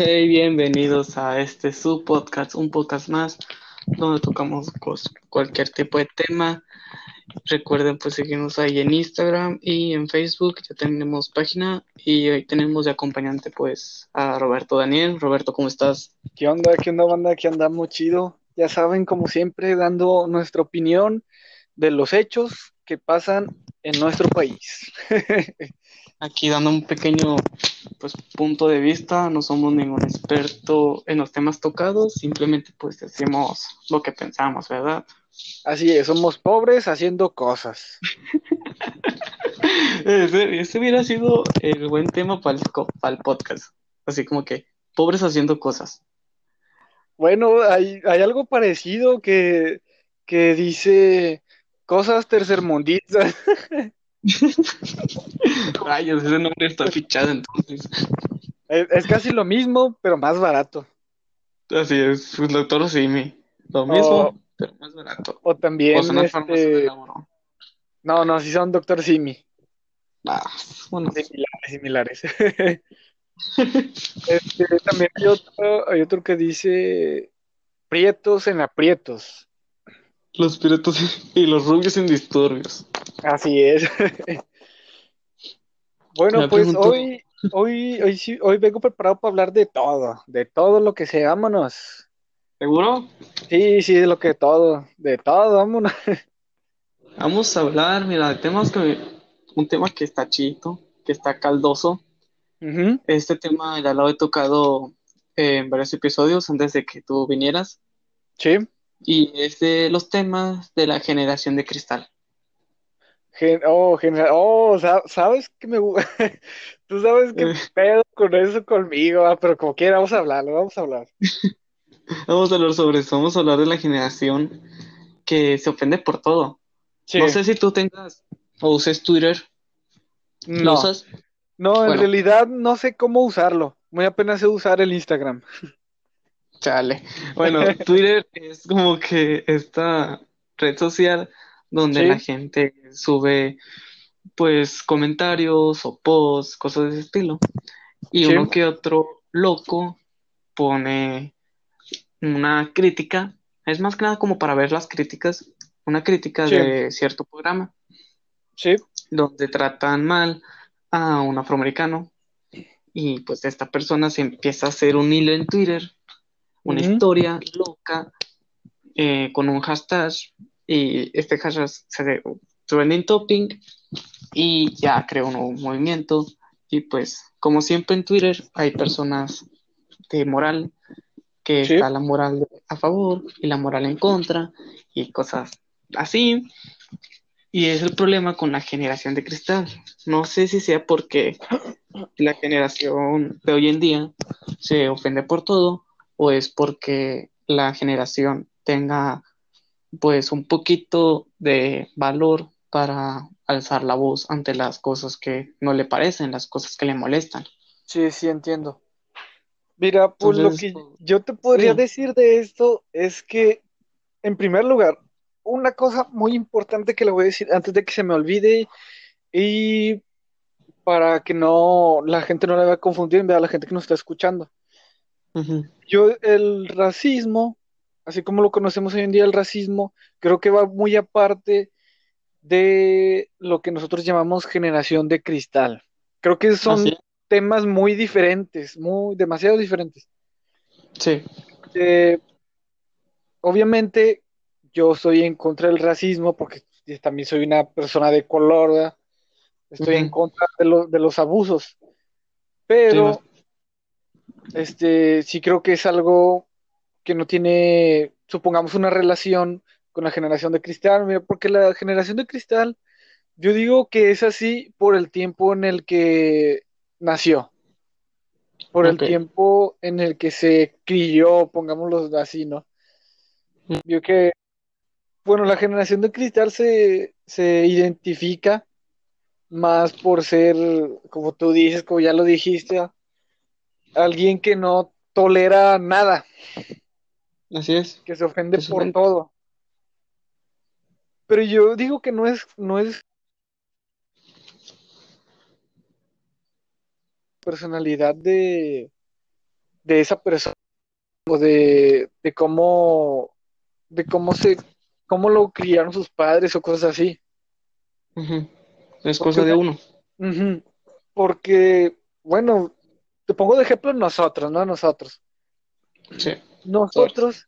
Hey, bienvenidos a este su podcast, un podcast más, donde tocamos cualquier tipo de tema. Recuerden pues seguirnos ahí en Instagram y en Facebook, ya tenemos página y hoy tenemos de acompañante pues a Roberto Daniel. Roberto, ¿cómo estás? ¿Qué onda? ¿Qué onda, banda? ¿Qué andamos chido? Ya saben, como siempre, dando nuestra opinión de los hechos que pasan en nuestro país. Aquí dando un pequeño pues punto de vista, no somos ningún experto en los temas tocados, simplemente pues decimos lo que pensamos, ¿verdad? Así es, somos pobres haciendo cosas. Ese, ese hubiera sido el buen tema para el, para el podcast. Así como que, pobres haciendo cosas. Bueno, hay, hay algo parecido que, que dice cosas tercermundistas. Rayos, ese nombre está fichado entonces. Es, es casi lo mismo, pero más barato. Así es, el doctor Simi. Lo mismo, O, pero más barato. o también, O son de este, no, no, si son Doctor Simi. Ah, bueno, Similares, similares. Este, también hay otro, hay otro que dice prietos en aprietos. Los piratas y los rubios en disturbios. Así es. Bueno, Me pues pregunto, hoy, hoy, hoy sí, hoy vengo preparado para hablar de todo, de todo lo que sea, vámonos. ¿seguro? Sí, sí, de lo que todo, de todo, vámonos. Vamos a hablar, mira, de temas que, un tema que está chido, que está caldoso. Este tema ya lo he tocado en varios episodios antes de que tú vinieras. Sí. Y es de los temas de la generación de cristal. Gen- oh, genera- oh, sa- sabes que me tú sabes qué Eh, pedo con eso conmigo, ah, pero como quiera, vamos a hablarlo, vamos a hablar. Vamos a hablar sobre eso, vamos a hablar de la generación que se ofende por todo. Sí, No sé si tú tengas o uses Twitter, ¿lo no, usas? no, en Bueno, realidad no sé cómo usarlo. Muy apenas sé usar el Instagram. Chale. Bueno, Twitter es como que esta red social donde la gente sube pues comentarios o posts, cosas de ese estilo. Y sí, uno que otro loco pone una crítica, es más que nada como para ver las críticas, una crítica sí, de cierto programa. Sí. donde tratan mal a un afroamericano. Y pues esta persona se empieza a hacer un hilo en Twitter, una historia loca eh, con un hashtag y este hashtag se de trending topping y ya creó un nuevo movimiento y pues como siempre en Twitter hay personas de moral que Sí, está la moral a favor y la moral en contra y cosas así. Y es el problema con la generación de cristal. No sé si sea porque la generación de hoy en día se ofende por todo o es porque la generación tenga pues un poquito de valor para alzar la voz ante las cosas que no le parecen, las cosas que le molestan. sí, sí, entiendo. Mira, pues lo que yo te podría sí, decir de esto es que, en primer lugar, una cosa muy importante que le voy a decir antes de que se me olvide y para que no la gente no le vaya a confundir, vea a la gente que nos está escuchando. Yo, el racismo, así como lo conocemos hoy en día, el racismo, creo que va muy aparte de lo que nosotros llamamos generación de cristal. Creo que son temas muy diferentes, muy demasiado diferentes. Sí, Eh, obviamente, yo estoy en contra del racismo porque también soy una persona de color, ¿verdad? Estoy en contra de, lo- de los abusos, sí, pero este sí creo que es algo que no tiene, supongamos, una relación con la generación de cristal, mira, porque la generación de cristal, yo digo que es así por el tiempo en el que nació, por el tiempo en el que se crió, pongámoslo así, ¿no? Yo que, bueno, la generación de cristal se, se identifica más por ser, como tú dices, como ya lo dijiste, alguien que no tolera nada, Así es, que se ofende por todo. Pero yo digo que no es, no es personalidad de, de esa persona o de, de cómo de cómo se cómo lo criaron sus padres o cosas así. Es cosa de uno. Porque, bueno, te pongo de ejemplo nosotros, ¿no? Nosotros. Sí. Nosotros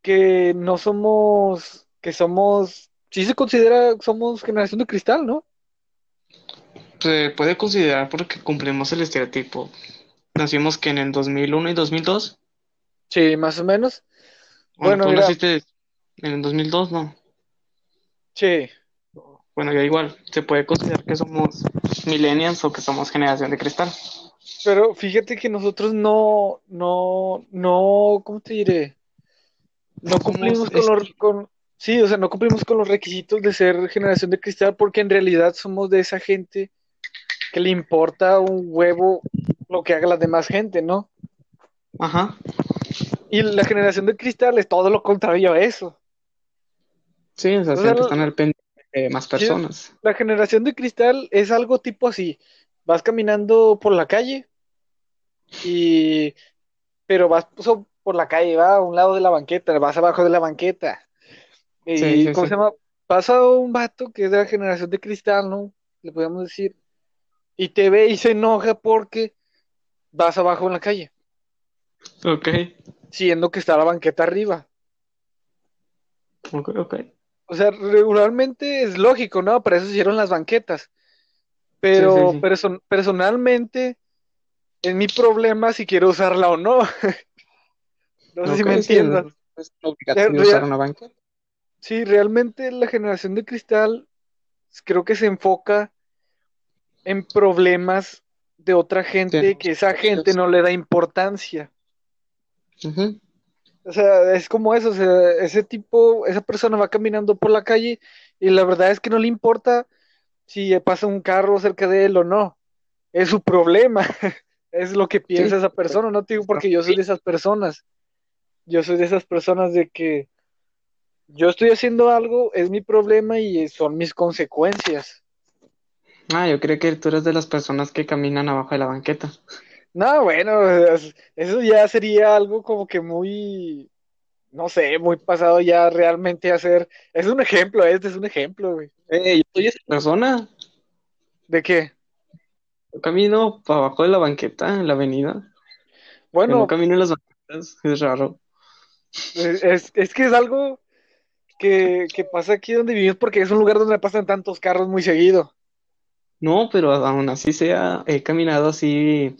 que no somos, que somos, sí se considera, somos generación de cristal, ¿no? Se puede considerar porque cumplimos el estereotipo. Nacimos que en el 2001 y 2002. Sí, más o menos. Bueno, ¿tú naciste en el 2002, no? Sí. Bueno, ya igual, se puede considerar que somos millennials o que somos generación de cristal. Pero fíjate que nosotros no, no, no, ¿cómo te diré? No cumplimos con los, con, sí, o sea, no cumplimos con los requisitos de ser generación de cristal porque en realidad somos de esa gente que le importa un huevo lo que haga la demás gente, ¿no? Ajá. Y la generación de cristal es todo lo contrario a eso. Sí, o sea, siempre están al pendiente de más personas. La generación de cristal es algo tipo así. Vas caminando por la calle y pero vas por la calle, va a un lado de la banqueta, vas abajo de la banqueta. Y ¿cómo se llama? Pasa un vato que es de la generación de cristal, ¿no? Le podemos decir. Y te ve y se enoja porque vas abajo en la calle. Ok. Siendo que está la banqueta arriba. Ok, ok. O sea, regularmente es lógico, ¿no? Para eso se hicieron las banquetas. Pero personalmente es mi problema si quiero usarla o no. no sé si me entiendas. Es usar una banqueta. Sí, realmente la generación de cristal creo que se enfoca en problemas de otra gente que esa gente no le da importancia. O sea, es como eso, o sea, ese tipo, esa persona va caminando por la calle y la verdad es que no le importa si pasa un carro cerca de él o no. Es su problema. es lo que piensa esa persona, no te digo porque yo soy de esas personas. Yo soy de esas personas de que yo estoy haciendo algo, es mi problema y son mis consecuencias. Ah, yo creo que tú eres de las personas que caminan abajo de la banqueta. No, bueno, eso ya sería algo como que muy, no sé, muy pasado ya realmente hacer. Es un ejemplo, este es un ejemplo, güey. Eh, yo soy esa persona. ¿De qué? Yo camino para abajo de la banqueta en la avenida. Bueno. no camino en las banquetas, es raro. Es, es que es algo que, que pasa aquí donde vivimos porque es un lugar donde pasan tantos carros muy seguido. No, pero aún así sea, he caminado así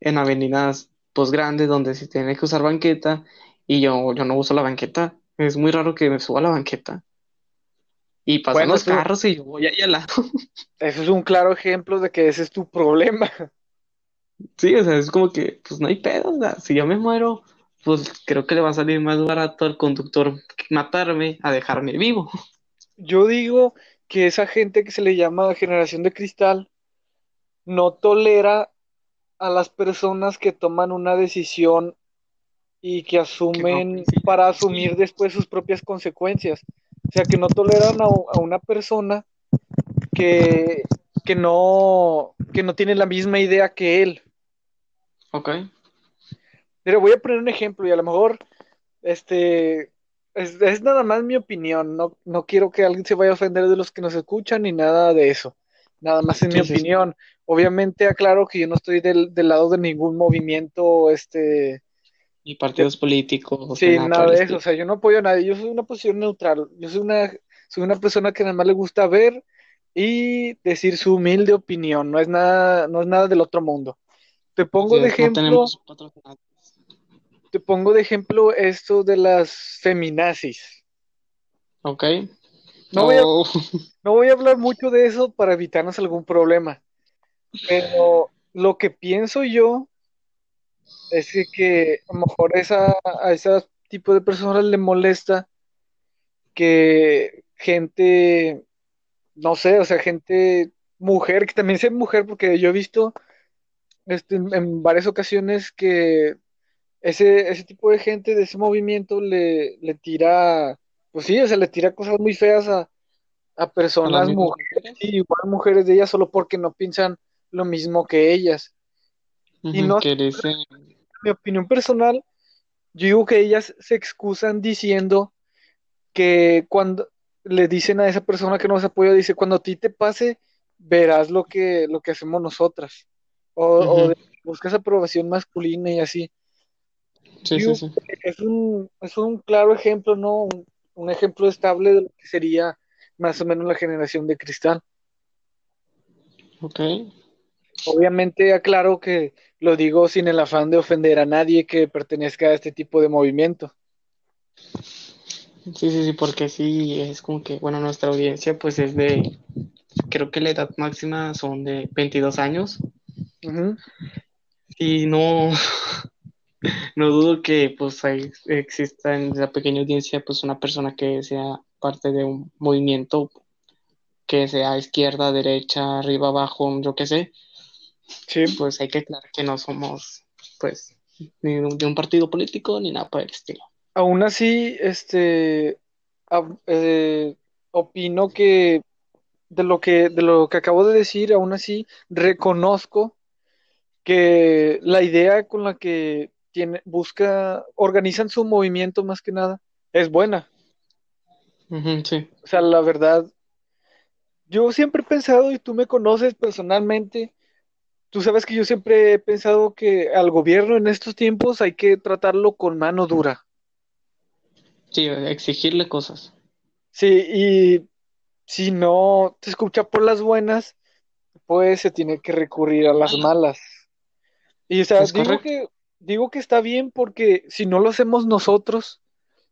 en avenidas pues grandes donde se tiene que usar banqueta y yo, yo no uso la banqueta. Es muy raro que me suba a la banqueta. Y pasan los carros y yo voy ahí al lado. Eso es un claro ejemplo de que ese es tu problema. Sí, o sea, es como que, pues no hay pedo, si yo me muero, pues creo que le va a salir más barato al conductor matarme a dejarme vivo. Yo digo que esa gente que se le llama generación de cristal no tolera a las personas que toman una decisión y que asumen para asumir después sus propias consecuencias. O sea, que no toleran a, una persona que, que, no, que no tiene la misma idea que él. Ok. Pero voy a poner un ejemplo y a lo mejor este es, nada más mi opinión. No, no quiero que alguien se vaya a ofender de los que nos escuchan ni nada de eso. Nada más en mi opinión. Obviamente aclaro que yo no estoy del, lado de ningún movimiento, este... Ni partidos políticos. Sí, nada, de eso. O sea, yo no apoyo a nadie. Yo soy una posición neutral. Yo soy una, soy una persona que nada más le gusta ver y decir su humilde opinión. No es nada, no es nada del otro mundo. Te pongo de ejemplo... te pongo de ejemplo esto de las feminazis. Ok. No, voy a, oh. no voy a hablar mucho de eso para evitarnos algún problema. Pero lo que pienso yo es que, a lo mejor esa, a ese tipo de personas le molesta que gente, no sé, o sea, gente, mujer, que también sea mujer, porque yo he visto este, en varias ocasiones que ese, ese tipo de gente de ese movimiento le, le tira, pues sí, o sea, le tira cosas muy feas a, a personas, mujeres, y igual mujeres de ellas, solo porque no piensan lo mismo que ellas. Y no, que dicen mi opinión personal, yo digo que ellas se excusan diciendo que cuando le dicen a esa persona que no se apoya, dice, cuando a ti te pase, verás lo que, lo que hacemos nosotras. O, o de- buscas aprobación masculina y así. Sí, sí, sí. Es un, es un claro ejemplo, ¿no? Un, un ejemplo estable de lo que sería más o menos la generación de cristal. Ok. Obviamente aclaro que lo digo sin el afán de ofender a nadie que pertenezca a este tipo de movimiento. Sí, sí, sí, porque sí, es como que, bueno, nuestra audiencia pues es de, creo que la edad máxima son de 22 años y no, no dudo que pues ahí exista en la pequeña audiencia pues una persona que sea parte de un movimiento que sea izquierda, derecha, arriba, abajo, yo qué sé, Sí, pues hay que aclarar que no somos pues ni de un- partido político ni nada por el estilo. aún así, este, eh, opino que de lo que, de lo que acabo de decir, aún así reconozco que la idea con la que tiene, busca, organizan su movimiento más que nada, es buena. Sí, O sea, la verdad, yo siempre he pensado, y tú me conoces personalmente, tú sabes que yo siempre he pensado que al gobierno en estos tiempos hay que tratarlo con mano dura. sí, exigirle cosas. Sí, y si no te escucha por las buenas, pues se tiene que recurrir a las malas. Y o sea, Es digo que, digo que está bien porque si no lo hacemos nosotros,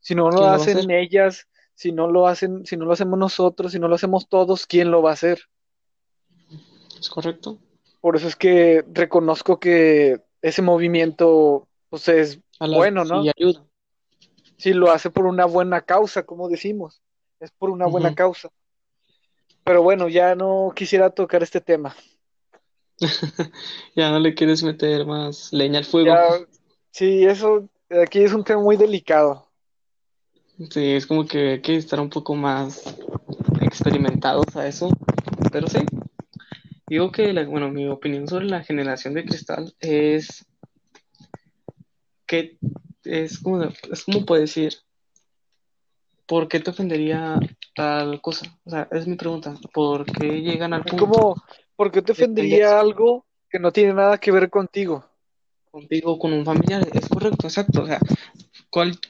si no lo ¿Quién lo va a hacen ellas, si no lo hacen, si no lo hacemos nosotros, si no lo hacemos todos, ¿quién lo va a hacer? ¿Es correcto? Por eso es que reconozco que ese movimiento, pues es la- bueno, ¿no? sí, ayuda. Si lo hace por una buena causa, como decimos, es por una buena causa. Pero bueno, ya no quisiera tocar este tema. Ya no le quieres meter más leña al fuego. Ya, sí, eso aquí es un tema muy delicado. Sí, es como que hay que estar un poco más experimentados a eso. Pero sí, digo que, la- bueno, mi opinión sobre la generación de cristal es que es como, es como puedo decir, ¿por qué te ofendería tal cosa? O sea, es mi pregunta. ¿Por qué llegan al punto como, ¿por qué te ofendería algo que no tiene nada que ver contigo? contigo con un familiar? Es correcto, exacto. O sea, ¿cuál,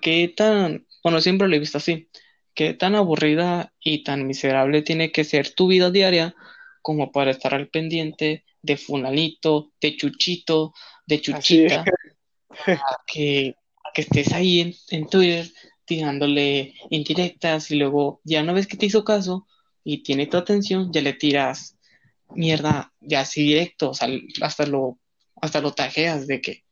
qué tan, bueno, siempre lo he visto así, qué tan aburrida y tan miserable tiene que ser tu vida diaria como para estar al pendiente de fulanito, de chuchito, de chuchita, que, que estés ahí en, en Twitter tirándole indirectas y luego ya una vez que te hizo caso y tiene tu atención, ya le tiras mierda ya así directo, o sea, hasta lo, hasta lo tajeas de que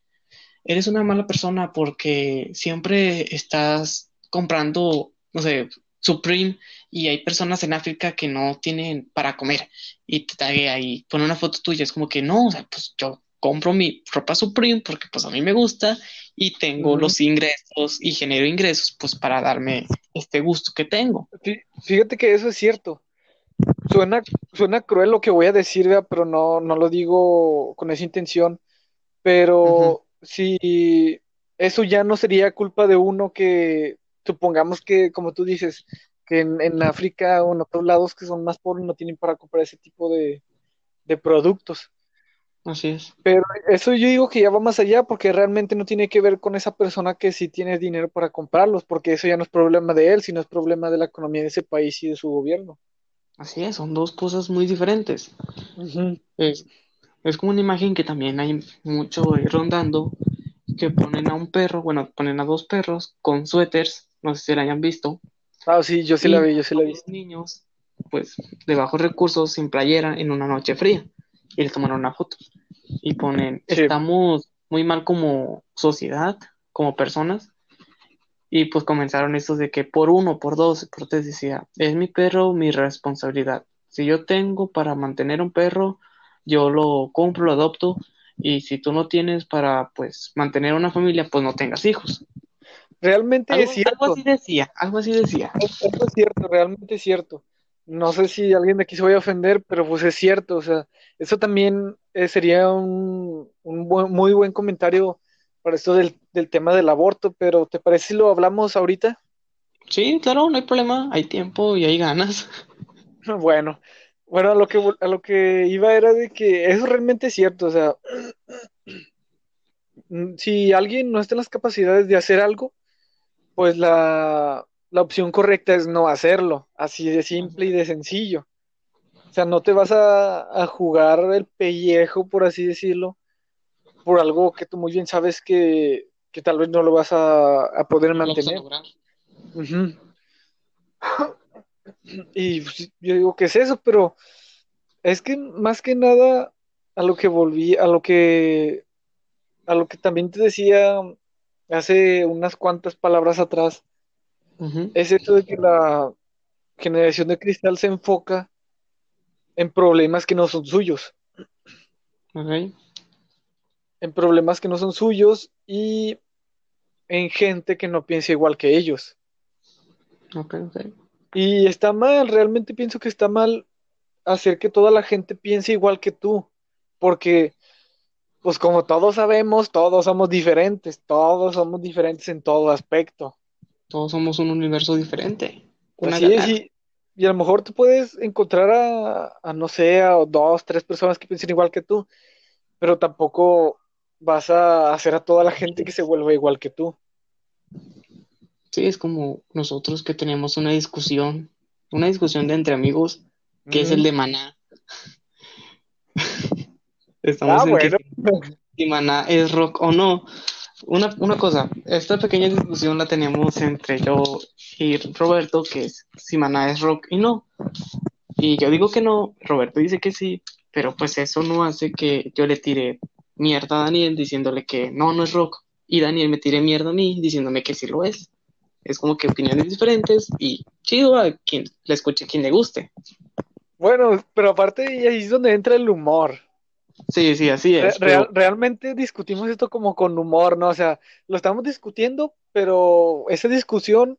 eres una mala persona porque siempre estás comprando, no sé, Supreme y hay personas en África que no tienen para comer y te taguea y pone una foto tuya, es como que no, o sea, pues yo compro mi ropa Supreme porque pues a mí me gusta y tengo los ingresos y genero ingresos pues para darme este gusto que tengo. Fí- Fíjate que eso es cierto. Suena, suena cruel lo que voy a decir, pero no, no lo digo con esa intención. Pero si eso ya no sería culpa de uno que, supongamos que, como tú dices, que en, en África o en otros lados que son más pobres no tienen para comprar ese tipo de, de productos. Así es. Pero eso yo digo que ya va más allá porque realmente no tiene que ver con esa persona que sí tiene dinero para comprarlos, porque eso ya no es problema de él, sino es problema de la economía de ese país y de su gobierno. Así es, son dos cosas muy diferentes. Es, es como una imagen que también hay mucho ahí rondando, que ponen a un perro, bueno, ponen a dos perros con suéteres, no sé si la hayan visto, Ah, sí, yo sí y la vi, yo sí la vi. niños, pues, de bajos recursos, sin playera, en una noche fría, y les tomaron una foto, y ponen, Sí. estamos muy mal como sociedad, como personas, y pues comenzaron estos de que por uno, por dos, por tres decía, es mi perro, mi responsabilidad. Si yo tengo para mantener un perro, yo lo compro, lo adopto, y si tú no tienes para pues mantener una familia, pues no tengas hijos. Realmente Algo, es cierto. algo así decía, algo así decía. Eso es cierto, realmente es cierto. no sé si alguien de aquí se vaya a ofender, pero pues es cierto, o sea, eso también eh, sería un, un muy buen comentario para esto del, del, tema del aborto, pero ¿te parece si lo hablamos ahorita? Sí, claro, no hay problema, hay tiempo y hay ganas. Bueno, bueno, a lo que, a lo que iba era de que eso realmente es cierto, o sea, si alguien no está en las capacidades de hacer algo, pues la, la opción correcta es no hacerlo, así de simple y de sencillo. O sea, no te vas a, a, jugar el pellejo, por así decirlo, por algo que tú muy bien sabes que, que tal vez no lo vas a, a poder no mantener. Uh -huh. Y pues, yo digo, ¿qué es eso? Pero es que más que nada a lo que volví, a lo que a lo que también te decía hace unas cuantas palabras atrás, uh -huh. es esto de que la generación de cristal se enfoca en problemas que no son suyos. Okay. En problemas que no son suyos y en gente que no piensa igual que ellos. Okay, okay. Y está mal, realmente pienso que está mal hacer que toda la gente piense igual que tú, porque pues como todos sabemos, todos somos diferentes, todos somos diferentes en todo aspecto. Todos somos un universo diferente. Así es, y, y, a lo mejor te puedes encontrar a, a, no sé, a dos, tres personas que piensen igual que tú, pero tampoco vas a hacer a toda la gente que se vuelva igual que tú. Sí, es como nosotros que tenemos una discusión, una discusión de entre amigos, que mm. es el de Maná. Estamos ah, en bueno. que si Maná es rock o no. Una, una cosa, esta pequeña discusión la tenemos entre yo y Roberto, que es si Maná es rock y no. Y yo digo que no, Roberto dice que sí, pero pues eso no hace que yo le tire mierda a Daniel diciéndole que no, no es rock. Y Daniel me tire mierda a mí diciéndome que sí lo es. Es como que opiniones diferentes y chido a quien le escuche, a quien le guste. Bueno, pero aparte ahí es donde entra el humor. Sí, sí, así es. Real, pero... Realmente discutimos esto como con humor, ¿no? O sea, lo estamos discutiendo, pero esa discusión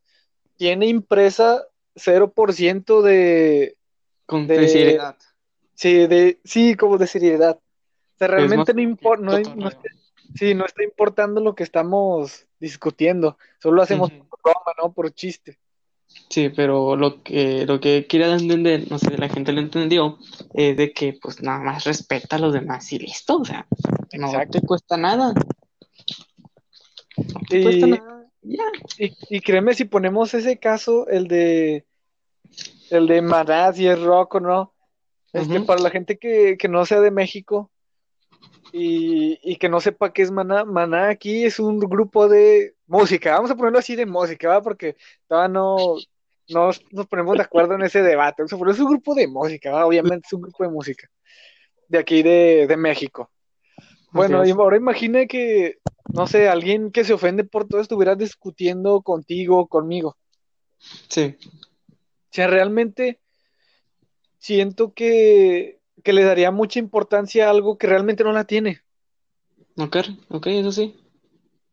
tiene impresa 0% de... Con de, de seriedad. Sí, de, sí, como de seriedad. O sea, realmente no importa, no, no, está, sí, no está importando lo que estamos discutiendo, solo hacemos uh -huh. por broma, ¿no? Por chiste. Sí, pero lo que, lo que quiere entender, no sé, la gente lo entendió, es de que pues nada más respeta a los demás y listo, o sea, no Exacto. te cuesta nada. No te y, cuesta nada. Ya. Y, y, créeme, si ponemos ese caso, el de el de Maná, si es rock o no, uh -huh. para la gente que, que no sea de México, y, y, que no sepa qué es Maná, Maná aquí es un grupo de música, vamos a ponerlo así de música, ¿va? porque todavía no, no nos ponemos de acuerdo en ese debate, o sea, es un grupo de música, ¿va? obviamente es un grupo de música, de aquí de, de México. Bueno, y ahora imagine que, no sé, alguien que se ofende por todo estuviera discutiendo contigo, conmigo. Sí. O sea, realmente siento que que le daría mucha importancia a algo que realmente no la tiene. Ok, ok, eso sí.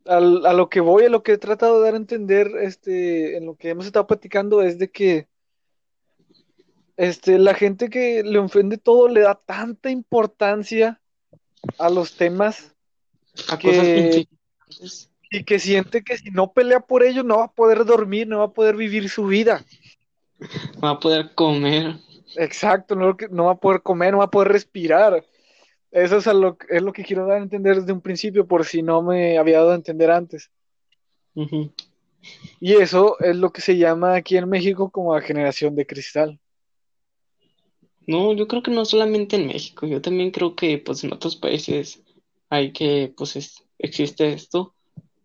A, a, lo que voy, a lo que he tratado de dar a entender, este, en lo que hemos estado platicando, es de que este, la gente que le ofende todo le da tanta importancia a los temas a que, cosas y que siente que si no pelea por ello no va a poder dormir, no va a poder vivir su vida. No va a poder comer. Exacto, no, no va a poder comer, no va a poder respirar. Eso es lo, es lo que quiero dar a entender desde un principio, por si no me había dado a entender antes. Uh -huh. Y eso es lo que se llama aquí en México como la generación de cristal. No, yo creo que no solamente en México, yo también creo que pues en otros países hay que, pues es, existe esto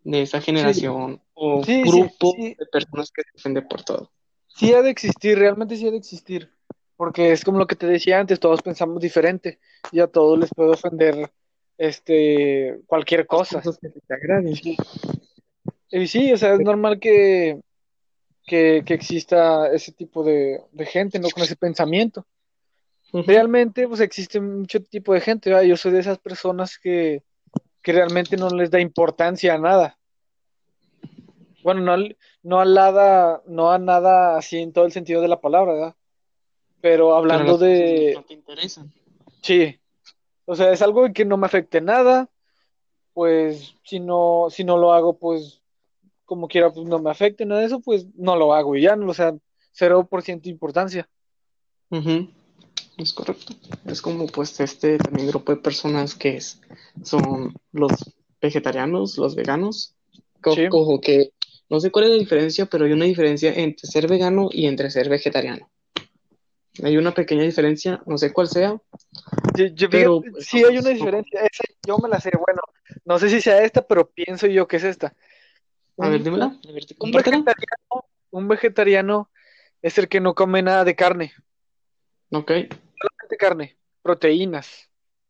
de esa generación sí. o sí, grupo sí, de personas que se ofende por todo. Sí ha de existir, realmente sí ha de existir porque es como lo que te decía antes, todos pensamos diferente y a todos les puede ofender este cualquier cosa. Que te agraden. Y sí, o sea, es normal que, que, que exista ese tipo de, de, gente, ¿no? Con ese pensamiento. Uh -huh. Realmente, pues existe mucho tipo de gente, ¿verdad? Yo soy de esas personas que, que realmente no les da importancia a nada. Bueno, no, no a nada, no a nada así en todo el sentido de la palabra, ¿verdad? Pero hablando Pero de... No te interesan. Sí, o sea, es algo que no me afecte nada, pues si no, si no lo hago, pues como quiera, pues no me afecte nada de eso, pues no lo hago y ya, no, o sea, 0% importancia. Ujú, Es correcto. Es como pues este también grupo de personas que es, son los vegetarianos, los veganos. Co- Sí. Cojo que no sé cuál es la diferencia, pero hay una diferencia entre ser vegano y entre ser vegetariano. Hay una pequeña diferencia, no sé cuál sea. Yo, yo Pero, fíjate, pues, sí hay una somos- diferencia, esa yo me la sé, bueno, no sé si sea esta, pero pienso yo que es esta. A ver, dímela. A ver, Un vegetariano, un vegetariano es el que no come nada de carne, Ok, solamente carne, proteínas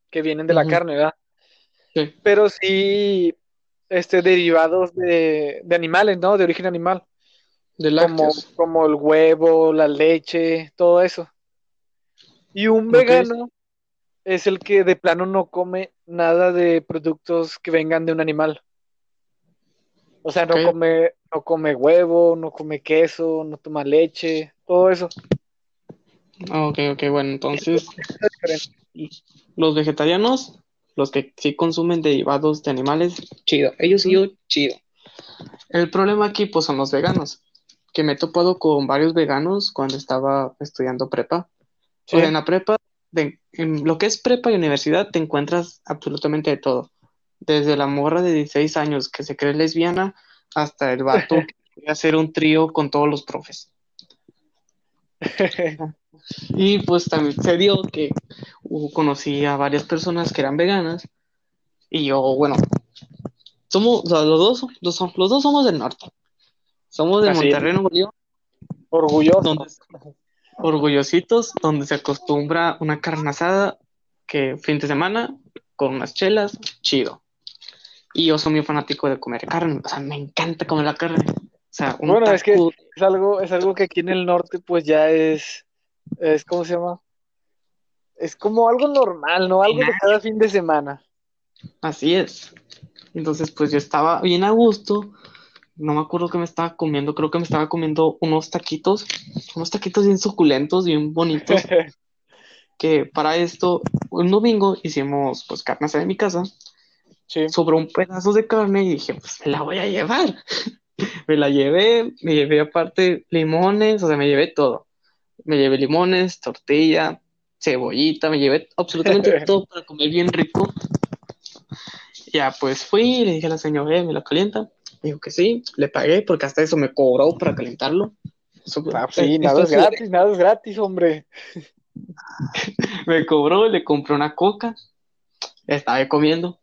que vienen de la carne, ¿verdad? sí, Pero sí, este, derivados de, de animales, ¿no? De origen animal, de como, como el huevo, la leche, todo eso. Y un vegano es el que de plano no come nada de productos que vengan de un animal. O sea, no come, no come huevo, no come queso, no toma leche, todo eso. Ah, Ok, ok, bueno, entonces los vegetarianos, los que sí consumen derivados de animales, chido. Ellos yo, chido. El problema aquí, pues, son los veganos, que me he topado con varios veganos cuando estaba estudiando prepa. Sí. O sea, en la prepa, de- en lo que es prepa y universidad, te encuentras absolutamente de todo. Desde la morra de 16 años que se cree lesbiana hasta el vato que quiere hacer un trío con todos los profes. Y pues también se dio que uh, conocí a varias personas que eran veganas y yo, bueno, somos, o sea, los dos, los, los dos somos del norte. Somos de Así. Monterrey, Nuevo León, Orgulloso. donde, orgullositos, donde se acostumbra una carne asada que fin de semana con unas chelas, chido. Y yo soy muy fanático de comer carne, o sea, me encanta comer la carne. O sea, un Bueno, es que es algo, es algo que aquí en el norte, pues ya es, es, ¿cómo se llama? Es como algo normal, ¿no? Algo de cada fin de semana. Así es. Entonces, pues yo estaba bien a gusto. No me acuerdo qué me estaba comiendo. Creo que me estaba comiendo unos taquitos. Unos taquitos bien suculentos, bien bonitos. Que para esto, un domingo hicimos pues carne asada en mi casa. Sí. Sobró un pedazo de carne y dije, pues me la voy a llevar. Me la llevé, me llevé aparte limones, o sea, me llevé todo. Me llevé limones, tortilla, cebollita, me llevé absolutamente todo para comer bien rico. Ya, pues fui, le dije a la señora, "Eh, ¿me lo calienta? Dijo que sí, le pagué porque hasta eso me cobró para calentarlo. Eso, Ah, eh, sí, nada es gratis, nada es gratis, hombre. me cobró, le compré una coca, estaba comiendo.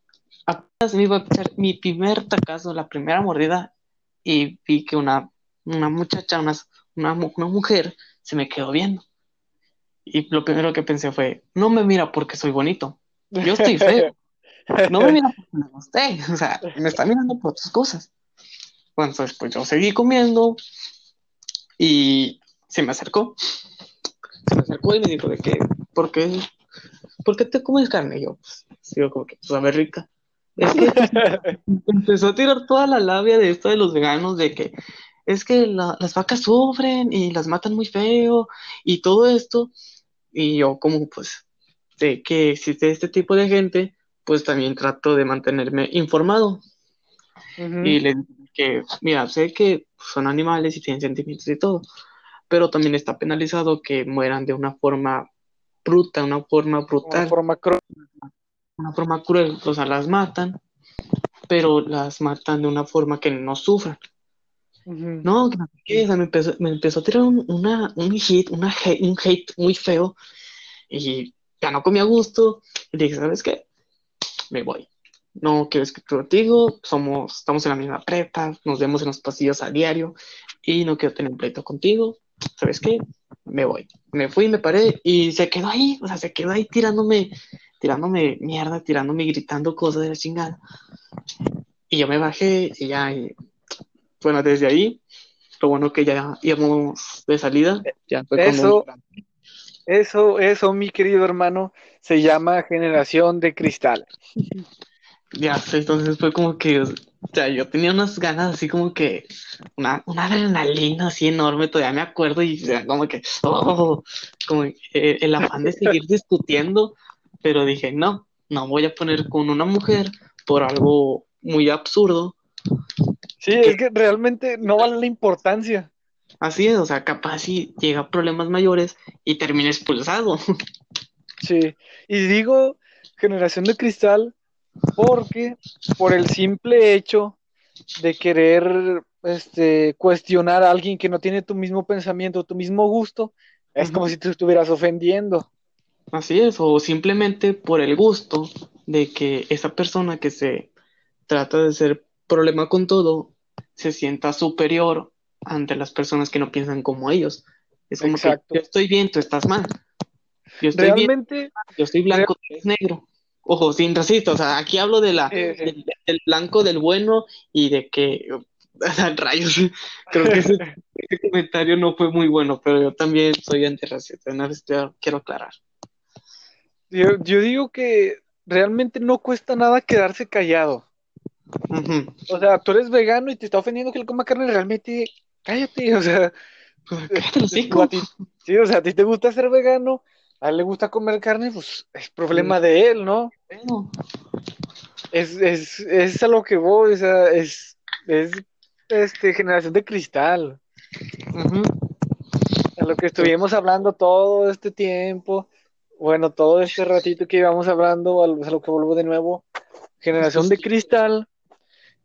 Apenas me iba a echar mi primer tacazo, la primera mordida, y vi que una, una muchacha, una, una, mu- una mujer, se me quedó viendo. Y lo primero que pensé fue, no me mira porque soy bonito, yo estoy feo, no me mira porque me gusté, o sea, me está mirando por otras cosas. Entonces pues yo seguí comiendo y se me acercó, se me acercó y me dijo de que, ¿por qué, por qué te comes carne? Y yo, pues, digo como que, pues, sabe rica. Es que empezó a tirar toda la labia de esto de los veganos, de que es que la- las vacas sufren y las matan muy feo y todo esto. Y yo como pues sé que existe este tipo de gente, pues también trato de mantenerme informado. Ujú. Y le que, mira, sé que son animales y tienen sentimientos y todo, pero también está penalizado que mueran de una forma bruta, una forma Una brutal forma cru- una forma cruel, o sea, las matan, pero las matan de una forma que no sufran. No, qué, me empezó, me empezó a tirar un, una, un hit, una hate- un hate muy feo y ya no comía a gusto. Y dije, ¿sabes qué? Me voy. No quiero escribir contigo, somos, estamos en la misma prepa, nos vemos en los pasillos a diario y no quiero tener un pleito contigo. ¿Sabes qué? Me voy. Me fui, me paré y se quedó ahí, o sea, se quedó ahí tirándome, tirándome mierda, tirándome, gritando cosas de la chingada. Y yo me bajé y ya, y, bueno, desde ahí, lo bueno que ya íbamos de salida, ya fue Eso- Eso, eso, mi querido hermano, se llama generación de cristal. ya, entonces fue como que sea, yo tenía unas ganas así como que, una, una adrenalina así enorme, todavía me acuerdo y o sea, como que, oh, como eh, el afán de seguir discutiendo, pero dije, no, no voy a poner con una mujer por algo muy absurdo. Sí, es que realmente no vale la importancia. Así es, o sea, capaz si llega a problemas mayores y termina expulsado. Sí, y digo generación de cristal porque por el simple hecho de querer este, cuestionar a alguien que no tiene tu mismo pensamiento, tu mismo gusto, es como si te estuvieras ofendiendo. Así es, o simplemente por el gusto de que esa persona que se trata de ser problema con todo se sienta superior ante las personas que no piensan como ellos. Es como que yo estoy bien, tú estás mal. Yo estoy Realmente, yo estoy blanco, tú eres negro. Ojo, sin racista, o sea, aquí hablo de la, del, blanco, del bueno y de que, rayos, creo que ese, comentario no fue muy bueno, pero yo también soy antirracista, no quiero aclarar. Yo, yo digo que realmente no cuesta nada quedarse callado. O sea, tú eres vegano y te está ofendiendo que él coma carne, realmente cállate, o sea, cállate sí, o sea, a ti te gusta ser vegano, a él le gusta comer carne, pues es problema de él, ¿no? Es, es, es a lo que voy, o sea, es, es este, generación de cristal. A lo que estuvimos hablando todo este tiempo, bueno, todo este ratito que íbamos hablando, a lo que vuelvo de nuevo, generación de cristal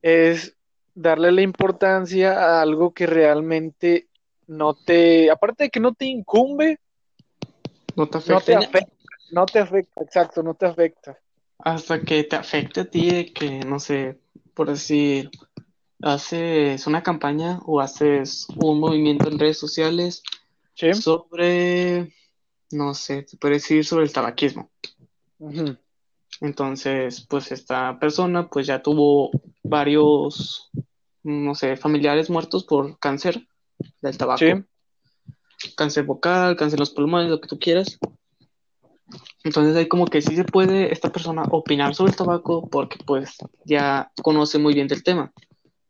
es darle la importancia a algo que realmente no te, aparte de que no te incumbe, no te afecta. No te afecta, exacto, no te afecta. Hasta que te afecte a ti de que, no sé, por decir, haces una campaña o haces un movimiento en redes sociales sobre, no sé, te puede decir sobre el tabaquismo. Entonces, pues esta persona pues ya tuvo varios, no sé, familiares muertos por cáncer del tabaco. Cáncer vocal, cáncer en los pulmones, lo que tú quieras. Entonces hay como que sí se puede esta persona opinar sobre el tabaco porque pues ya conoce muy bien del tema,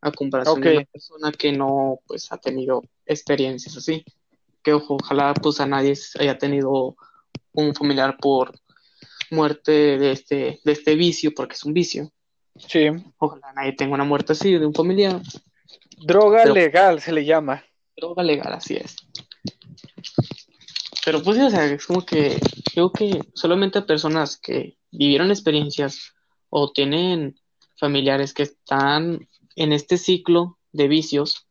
a comparación de una persona que no pues ha tenido experiencias así. Que ojo, ojalá pues a nadie haya tenido un familiar por muerte de este, de este vicio, porque es un vicio. Sí. Ojalá nadie tenga una muerte así de un familiar. Droga legal se le llama. Droga legal, así es. Pero pues, o sea, es como que creo que solamente personas que vivieron experiencias o tienen familiares que están en este ciclo de vicios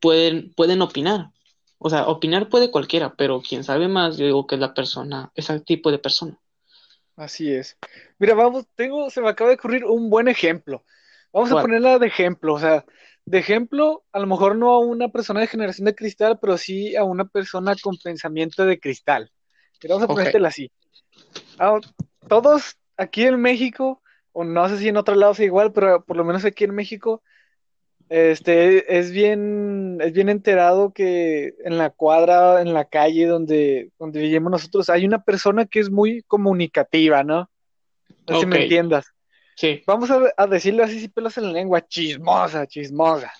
pueden, pueden opinar. O sea, opinar puede cualquiera, pero quien sabe más, yo digo que es la persona, ese tipo de persona. Así es. Mira, vamos, tengo, se me acaba de ocurrir un buen ejemplo. Vamos a ponerla de ejemplo, o sea, de ejemplo, a lo mejor no a una persona de generación de cristal, pero sí a una persona con pensamiento de cristal. Pero vamos a ponértela así. Ah, todos aquí en México, o no sé si en otro lado sea igual, pero por lo menos aquí en México, este, es bien, es bien enterado que en la cuadra, en la calle donde, donde vivimos nosotros, hay una persona que es muy comunicativa, ¿no? No si me entiendas. Sí. Vamos a, decirlo así, si pelas en la lengua, chismosa, chismosa.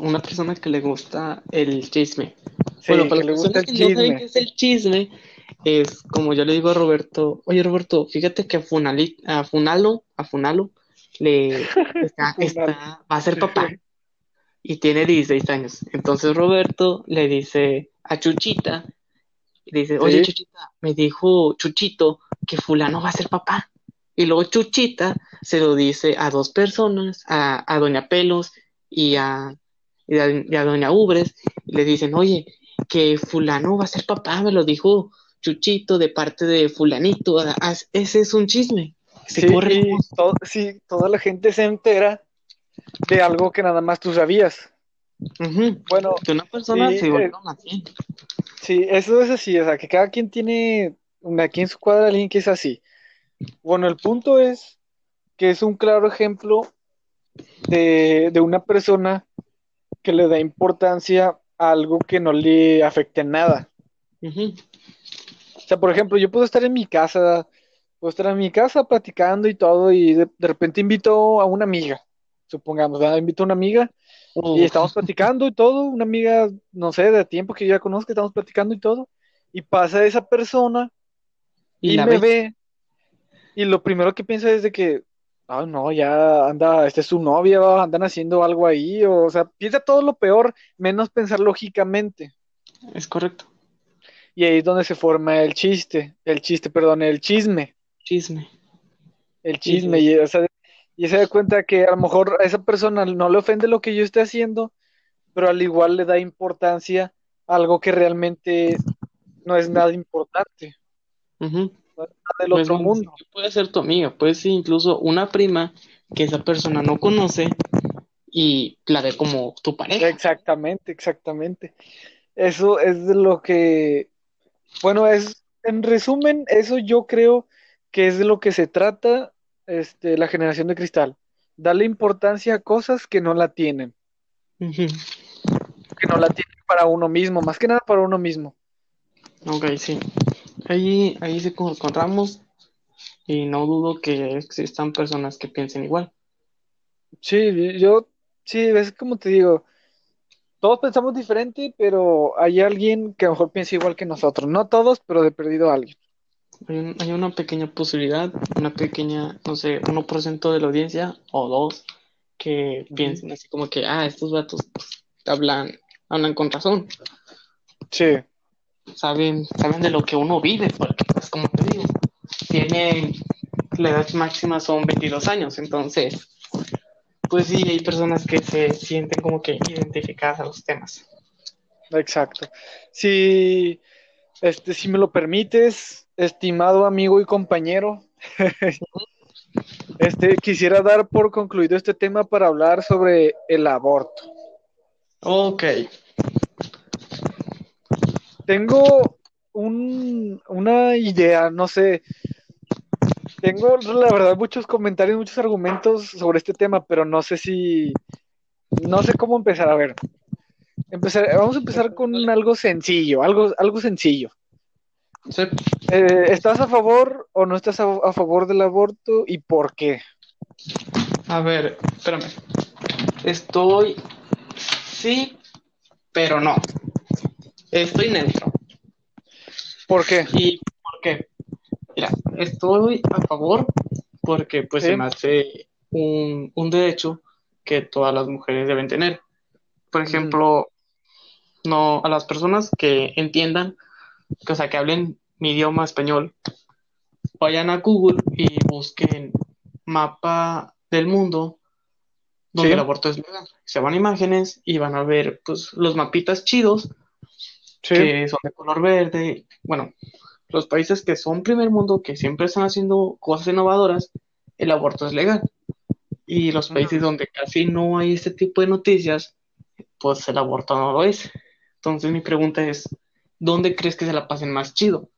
Una, persona que le gusta el chisme. Sí, bueno, que le gusta el chisme. es el chisme, es como yo le digo a Roberto, oye Roberto, fíjate que a, a Funalo, a Funalo, le está, va a ser papá y tiene 16 años. Entonces Roberto le dice a Chuchita, le dice, oye Chuchita, me dijo Chuchito que fulano va a ser papá. Y luego Chuchita se lo dice a dos personas, a, Doña Pelos y a, Doña Ubres, y le dicen, oye, que fulano va a ser papá, me lo dijo Chuchito de parte de fulanito, ese es un chisme. sí, sí, toda la gente se entera de algo que nada más tú sabías. Bueno, que una persona sí, se eh, así. Sí, eso es así, o sea, que cada quien tiene aquí en su cuadra alguien que es así. Bueno, el punto es que es un claro ejemplo de, una persona que le da importancia a algo que no le afecte nada. O sea, por ejemplo, yo puedo estar en mi casa, puedo estar en mi casa platicando y todo, y de repente invito a una amiga supongamos, ¿verdad? invito a una amiga Oh, y estamos platicando y todo, una amiga, no sé, de tiempo que yo ya conozco, estamos platicando y todo, y pasa esa persona y, me ves. ve, y lo primero que piensa es de que, ah, no, ya anda, esta es su novia, ¿va? andan haciendo algo ahí, o, o sea, piensa todo lo peor, menos pensar lógicamente. Es correcto. Y ahí es donde se forma el chiste, el chiste, perdón, el chisme, Chisme. el chisme, y, o sea, y se da cuenta que a lo mejor a esa persona no le ofende lo que yo esté haciendo, pero al igual le da importancia a algo que realmente no es nada importante, Ujú. No es nada del No es otro mundo. puede ser tu amiga, puede ser incluso una prima que esa persona no conoce y la ve como tu pareja. Exactamente, exactamente. Eso es de lo que, bueno, es, en resumen, eso yo creo que es de lo que se trata, este, la generación de cristal. Darle importancia a cosas que no la tienen, que no la tienen para uno mismo, más que nada para uno mismo. Ok, sí. Ahí, ahí sí co- encontramos y no dudo que existan personas que piensen igual. Sí, yo, sí, es como te digo, todos pensamos diferente, pero hay alguien que a lo mejor piensa igual que nosotros. No todos, pero de perdido alguien. Hay, un- hay una pequeña posibilidad, una pequeña, no sé, 1% de la audiencia o dos que piensen así como que, ah, estos vatos pues, hablan, hablan con razón, Sí, saben, saben de lo que uno vive, porque pues como te digo, tienen, la edad máxima son 22 años, entonces, pues sí, hay personas que se sienten como que identificadas a los temas. exacto. Si, este, si me lo permites, estimado amigo y compañero, este, quisiera dar por concluido este tema para hablar sobre el aborto. Ok, Tengo un, una idea, no sé. Tengo, la verdad, muchos comentarios, muchos argumentos sobre este tema, pero no sé si, no sé cómo empezar. A ver, empezar, vamos a empezar con algo sencillo, algo, algo sencillo. sí. Eh, ¿estás a favor o no estás a, a favor del aborto y por qué? A ver, espérame. Estoy sí, pero no. Estoy neutro. ¿Por qué? ¿Y por qué? Mira, estoy a favor porque pues Sí. se me hace un, un derecho que todas las mujeres deben tener. Por ejemplo, no a las personas que entiendan, que, o sea, que hablen mi idioma español, vayan a Google y busquen mapa del mundo donde Sí. el aborto es legal. Se van a imágenes y van a ver pues los mapitas chidos Sí, que son de color verde. Bueno, los países que son primer mundo, que siempre están haciendo cosas innovadoras, el aborto es legal. Y los países donde casi no hay este tipo de noticias, pues el aborto no lo es. Entonces mi pregunta es, ¿dónde crees que se la pasen más chido?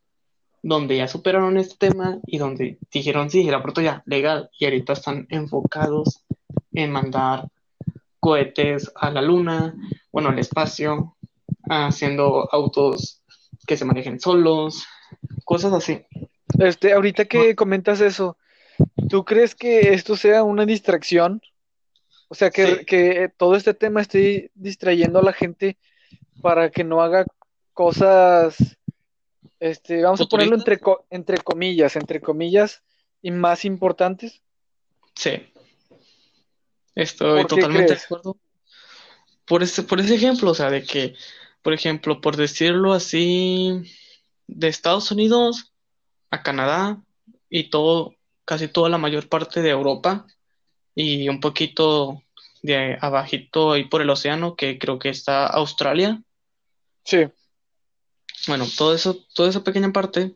Donde ya superaron este tema y donde dijeron, sí, el aborto ya legal, y ahorita están enfocados en mandar cohetes a la luna, bueno, al espacio, haciendo autos que se manejen solos, cosas así. Este, ahorita que comentas eso, ¿tú crees que esto sea una distracción? O sea, que, Sí. que todo este tema esté distrayendo a la gente para que no haga cosas, este, vamos a ponerlo entre, entre comillas, entre comillas, y más importantes. Sí. Estoy ¿Por qué totalmente de acuerdo. Por ese, por ese ejemplo, o sea, de que, por ejemplo, por decirlo así, de Estados Unidos a Canadá y todo, casi toda la mayor parte de Europa y un poquito de abajito ahí por el océano, que creo que está Australia. Sí, Bueno, todo eso, toda esa pequeña parte,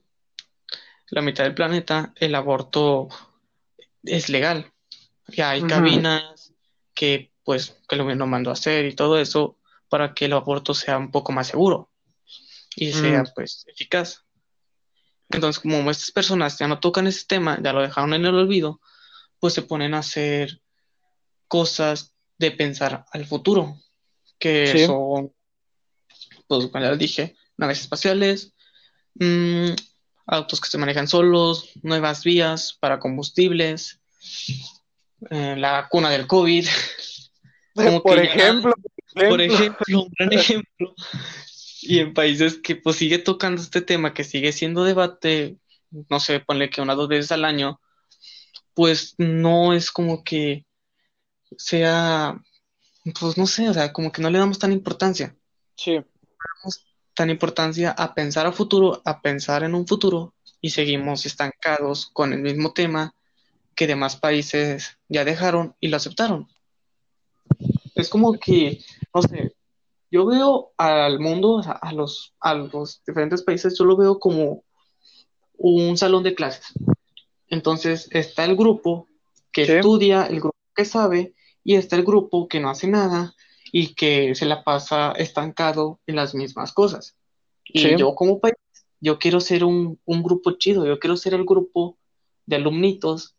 la mitad del planeta, el aborto es legal. Ya hay cabinas que, pues, que el gobierno mandó a hacer y todo eso para que el aborto sea un poco más seguro y sea, Mm. pues, eficaz. Entonces, como estas personas ya no tocan ese tema, ya lo dejaron en el olvido, pues se ponen a hacer cosas de pensar al futuro, que Sí. son, pues, como ya les dije, naves espaciales, mm, autos que se manejan solos, nuevas vías para combustibles, eh, la cuna del COVID. Como por ejemplo, por ejemplo, un gran ejemplo. Y en países que pues sigue tocando este tema, que sigue siendo debate, no sé, ponle que una o dos veces al año, pues no es como que sea, pues no sé, o sea, como que no le damos tan importancia. Sí. damos tan importancia a pensar a futuro, a pensar en un futuro, y seguimos estancados con el mismo tema que demás países ya dejaron y lo aceptaron. Es como que, no sé, yo veo al mundo, a los, a los diferentes países, yo lo veo como un salón de clases. Entonces está el grupo que estudia, el grupo que sabe, y está el grupo que no hace nada y que se la pasa estancado en las mismas cosas. Y yo como país, yo quiero ser un, un, grupo chido, yo quiero ser el grupo de alumnitos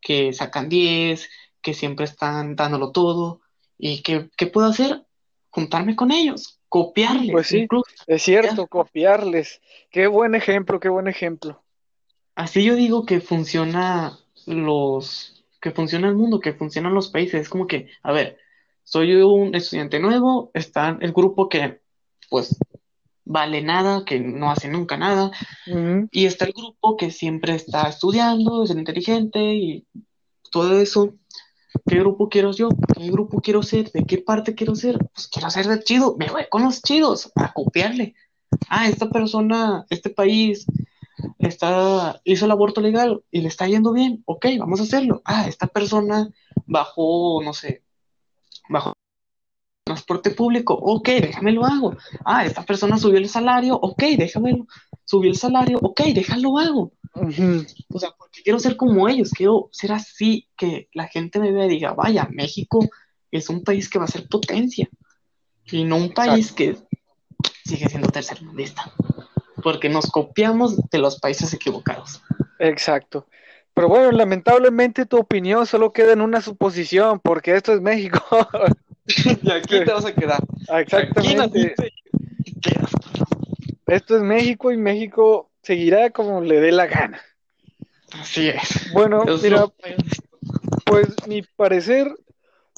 que sacan 10, que siempre están dándolo todo, y que, ¿qué puedo hacer? Juntarme con ellos, copiarles. Pues sí, es cierto, copiarles. Qué buen ejemplo, qué buen ejemplo. Así yo digo que funciona los, que funciona el mundo, que funcionan los países. Es como que, a ver, soy un estudiante nuevo, está el grupo que, pues, vale nada, que no hace nunca nada, y está el grupo que siempre está estudiando, es inteligente y todo eso. ¿Qué grupo quiero yo? ¿Qué grupo quiero ser? ¿De qué parte quiero ser? Pues quiero ser de chido, me voy con los chidos a copiarle. Ah, esta persona, este país, está, hizo el aborto legal y le está yendo bien, ok, vamos a hacerlo. Ah, esta persona bajó, no sé, bajó transporte público, ok, déjame lo hago. Ah, esta persona subió el salario, ok, déjamelo. Subió el salario, ok, déjalo hago. O sea, porque quiero ser como ellos, quiero ser así, que la gente me vea y diga, vaya, México es un país que va a ser potencia. Y no un país que sigue siendo tercermundista porque nos copiamos de los países equivocados. Exacto. Pero bueno, lamentablemente tu opinión solo queda en una suposición, porque esto es México. y aquí te vas a quedar. Exactamente. Esto es México y México seguirá como le dé la gana. Así es. Bueno, mira, pues mi parecer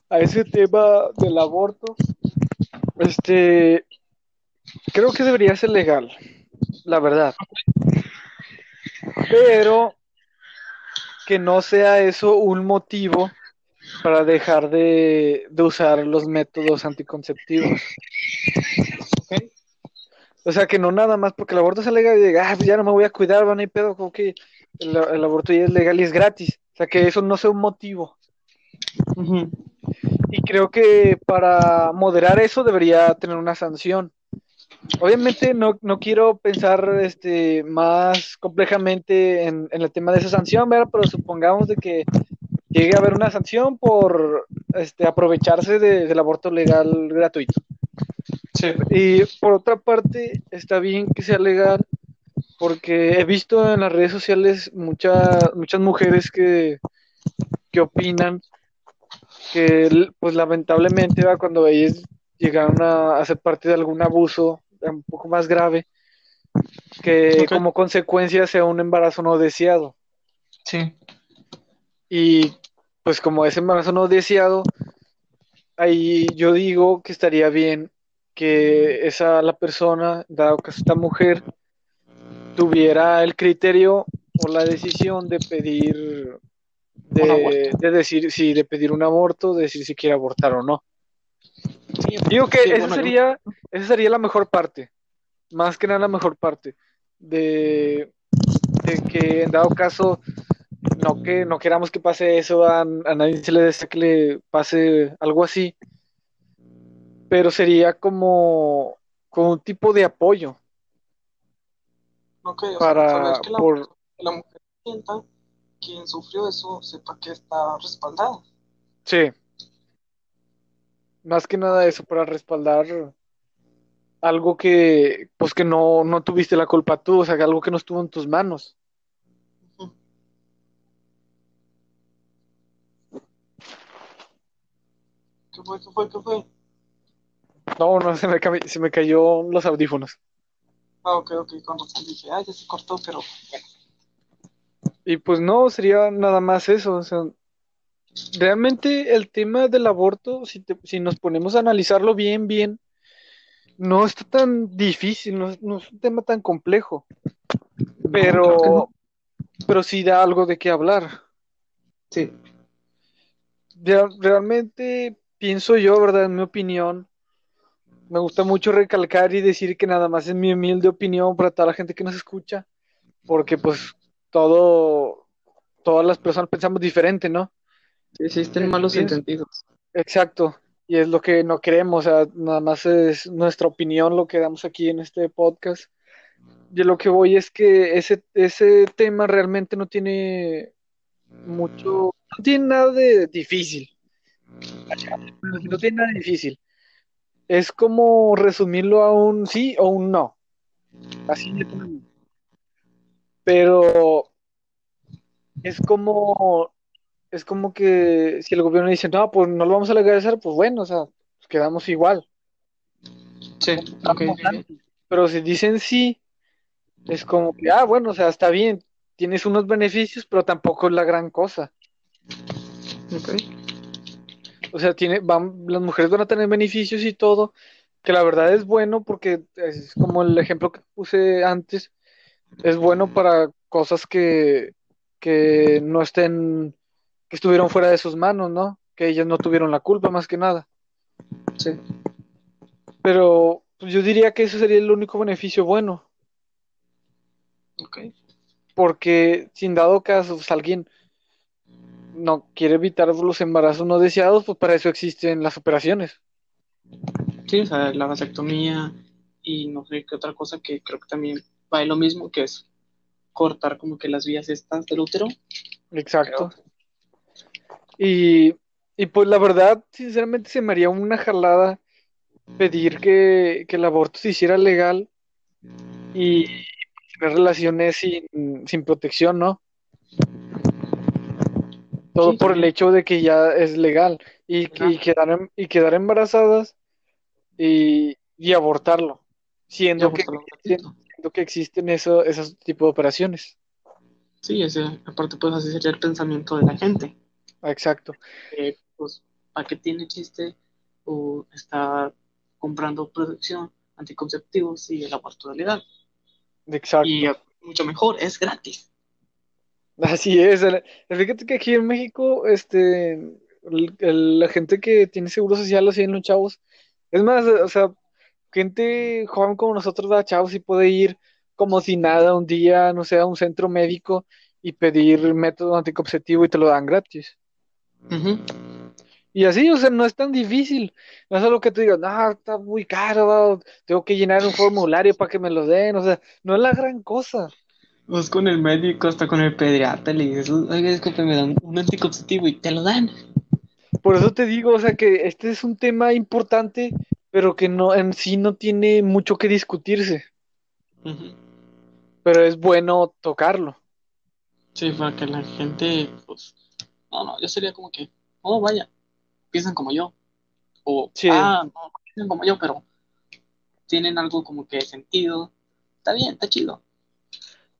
a ese tema del aborto, este, creo que debería ser legal la verdad. Pero que no sea eso un motivo para dejar de, usar los métodos anticonceptivos. O sea, que no nada más porque el aborto es legal y diga, ah, pues ya no me voy a cuidar, van a pedo, como que el, aborto ya es legal y es gratis. O sea, que eso no sea un motivo. Y creo que para moderar eso debería tener una sanción. Obviamente no, no quiero pensar este, más complejamente en, el tema de esa sanción, pero supongamos de que llegue a haber una sanción por este, aprovecharse del aborto legal gratuito. Y por otra parte, está bien que sea legal, porque he visto en las redes sociales muchas muchas mujeres que, que opinan que, pues lamentablemente, va cuando ellas llegaron a, ser parte de algún abuso un poco más grave, que como consecuencia sea un embarazo no deseado. Sí. Y pues como ese embarazo no deseado, ahí yo digo que estaría bien que esa la persona, dado que esta mujer, tuviera el criterio o la decisión de pedir de, decir si de pedir un aborto, de decir si quiere abortar o no. Digo que esa, sería, esa sería la mejor parte, más que nada la mejor parte, de, que en dado caso no que no queramos que pase eso, a, nadie se le desea que le pase algo así, pero sería como, como un tipo de apoyo. para que la, por... la mujer sienta quien sufrió eso sepa que está respaldada. Sí más que nada eso para respaldar algo que pues que no, no tuviste la culpa tú, o sea, algo que no estuvo en tus manos. ¿Qué fue? ¿Qué fue? ¿Qué fue? No, no, se me, se me cayó los audífonos. Ah, ok, ok, razón dije, ah, ya se cortó, pero Y pues no, sería nada más eso, o sea, realmente el tema del aborto, si, te- si nos ponemos a analizarlo bien, bien, no está tan difícil, no, no es un tema tan complejo, No, pero, claro que no. pero sí da algo de qué hablar. Sí, Real- realmente pienso yo, ¿verdad? En mi opinión, me gusta mucho recalcar y decir que nada más es mi humilde opinión para toda la gente que nos escucha, porque pues todo, todas las personas pensamos diferente, ¿no? sí existen malos Pienso- entendidos. Exacto, y es lo que no queremos, o sea, nada más es nuestra opinión lo que damos aquí en este podcast. Y lo que voy es que ese, ese tema realmente no tiene mucho, no tiene nada de difícil, no tiene nada difícil. Es como resumirlo a un sí o un no, así de. Pero es como, es como que si el gobierno dice, no, pues no lo vamos a legalizar, pues bueno, o sea, pues quedamos igual. Sí. Pero si dicen sí, es como que, ah, bueno, o sea, está bien, tienes unos beneficios, pero tampoco es la gran cosa. ok. O sea, tiene, van, las mujeres van a tener beneficios y todo, que la verdad es bueno porque es como el ejemplo que puse antes, es bueno para cosas que, que no estén, que estuvieron fuera de sus manos, ¿no? Que ellas no tuvieron la culpa más que nada. Sí, Pero pues, yo diría que eso sería el único beneficio bueno. ok. porque si en dado caso pues, alguien no quiere evitar los embarazos no deseados, pues para eso existen las operaciones. Sí, o sea, la vasectomía y no sé qué otra cosa que creo que también va en lo mismo, que es cortar como que las vías estas del útero. Exacto. Y, y pues la verdad, sinceramente se me haría una jalada pedir que, que el aborto se hiciera legal y tener relaciones sin, sin protección, ¿no? Todo Sí, por el hecho de que ya es legal y, Ajá. y quedar, em- y quedar embarazadas y, y abortarlo, siendo que, siendo existen eso, esos tipos de operaciones. Sí, ese, aparte pues así sería el pensamiento de la gente. Exacto. pues, ¿para qué tiene chiste o estar comprando protección, anticonceptivos y el aborto de legal? Exacto. Y mucho mejor, es gratis. Así es. Fíjate que aquí en México, este, el- el- la gente que tiene seguro social así en los chavos, es más, o sea, gente joven como nosotros, da chavos, y puede ir como si nada un día, no sé, a un centro médico y pedir método anticonceptivo y te lo dan gratis. Ujú. Y así, o sea, no es tan difícil. No es algo que tú digas, no, está muy caro, tengo que llenar un formulario para que me lo den. O sea, no es la gran cosa. Vas con el médico, hasta con el pediatra, le dices, oiga, disculpe, me dan un anticonceptivo y te lo dan. Por eso te digo, o sea, que este es un tema importante, pero que no en sí no tiene mucho que discutirse. Pero es bueno tocarlo. Sí, para que la gente, pues, no, no, yo sería como que, oh, vaya, piensan como yo. O, Sí. ah, no, no piensan como yo, pero tienen algo como que sentido. Está bien, está chido.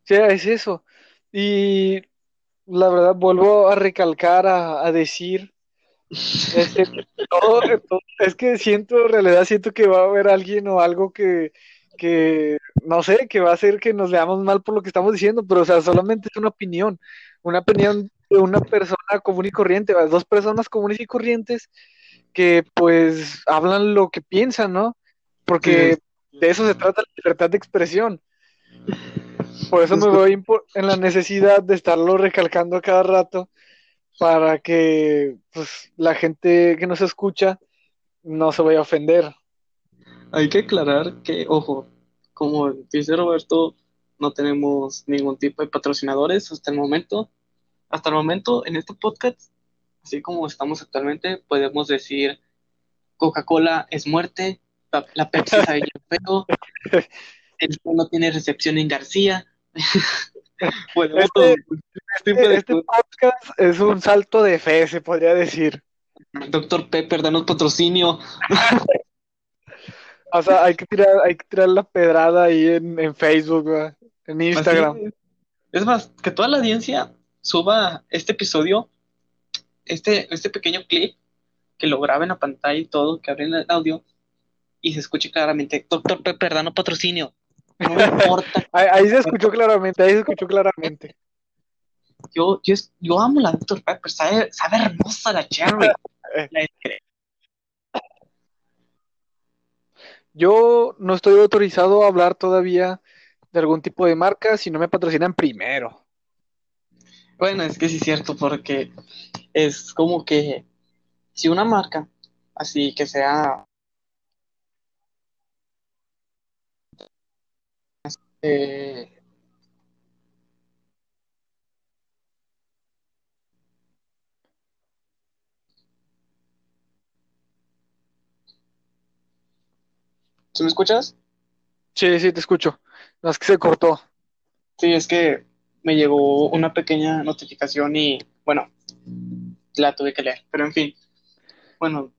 O sea, es eso. Y la verdad, vuelvo a recalcar, a, a decir, este, todo- todo- es que siento, en realidad siento que va a haber alguien o algo que, que, no sé, que va a hacer que nos veamos mal por lo que estamos diciendo, pero o sea, solamente es una opinión, una opinión de una persona común y corriente, dos personas comunes y corrientes que pues hablan lo que piensan, ¿no? Porque de eso se trata la libertad de expresión. Por eso me voy impo- en la necesidad de estarlo recalcando a cada rato para que pues, la gente que nos escucha no se vaya a ofender. Hay que aclarar que, ojo, como dice Roberto, no tenemos ningún tipo de patrocinadores hasta el momento. Hasta el momento, en este podcast, así como estamos actualmente, podemos decir Coca-Cola es muerte, la, Pepsi sabe feo, el no tiene recepción en García. podemos Este- este Este podcast es un salto de fe, se podría decir. Doctor Pepper, danos patrocinio. O sea, hay que tirar, hay que tirar la pedrada ahí en, en Facebook, ¿verdad? en Instagram. Es. Es más, que toda la audiencia suba este episodio este, este pequeño clip que lo graba en la pantalla y todo, que abren el audio y se escuche claramente, doctor Pepper, danos patrocinio. No me importa. ahí, ahí se escuchó claramente, ahí se escuchó claramente. Yo, yo, yo amo la Dr. Pepper, sabe, sabe hermosa la cherry. La- Yo no estoy autorizado a hablar todavía de algún tipo de marca si no me patrocinan primero. Bueno, es que sí es cierto, porque es como que si una marca, así que sea... eh, ¿Sí me escuchas? Sí, sí, te escucho. No es que se cortó. Sí, es que me llegó una pequeña notificación y, bueno, la tuve que leer, pero en fin. Bueno,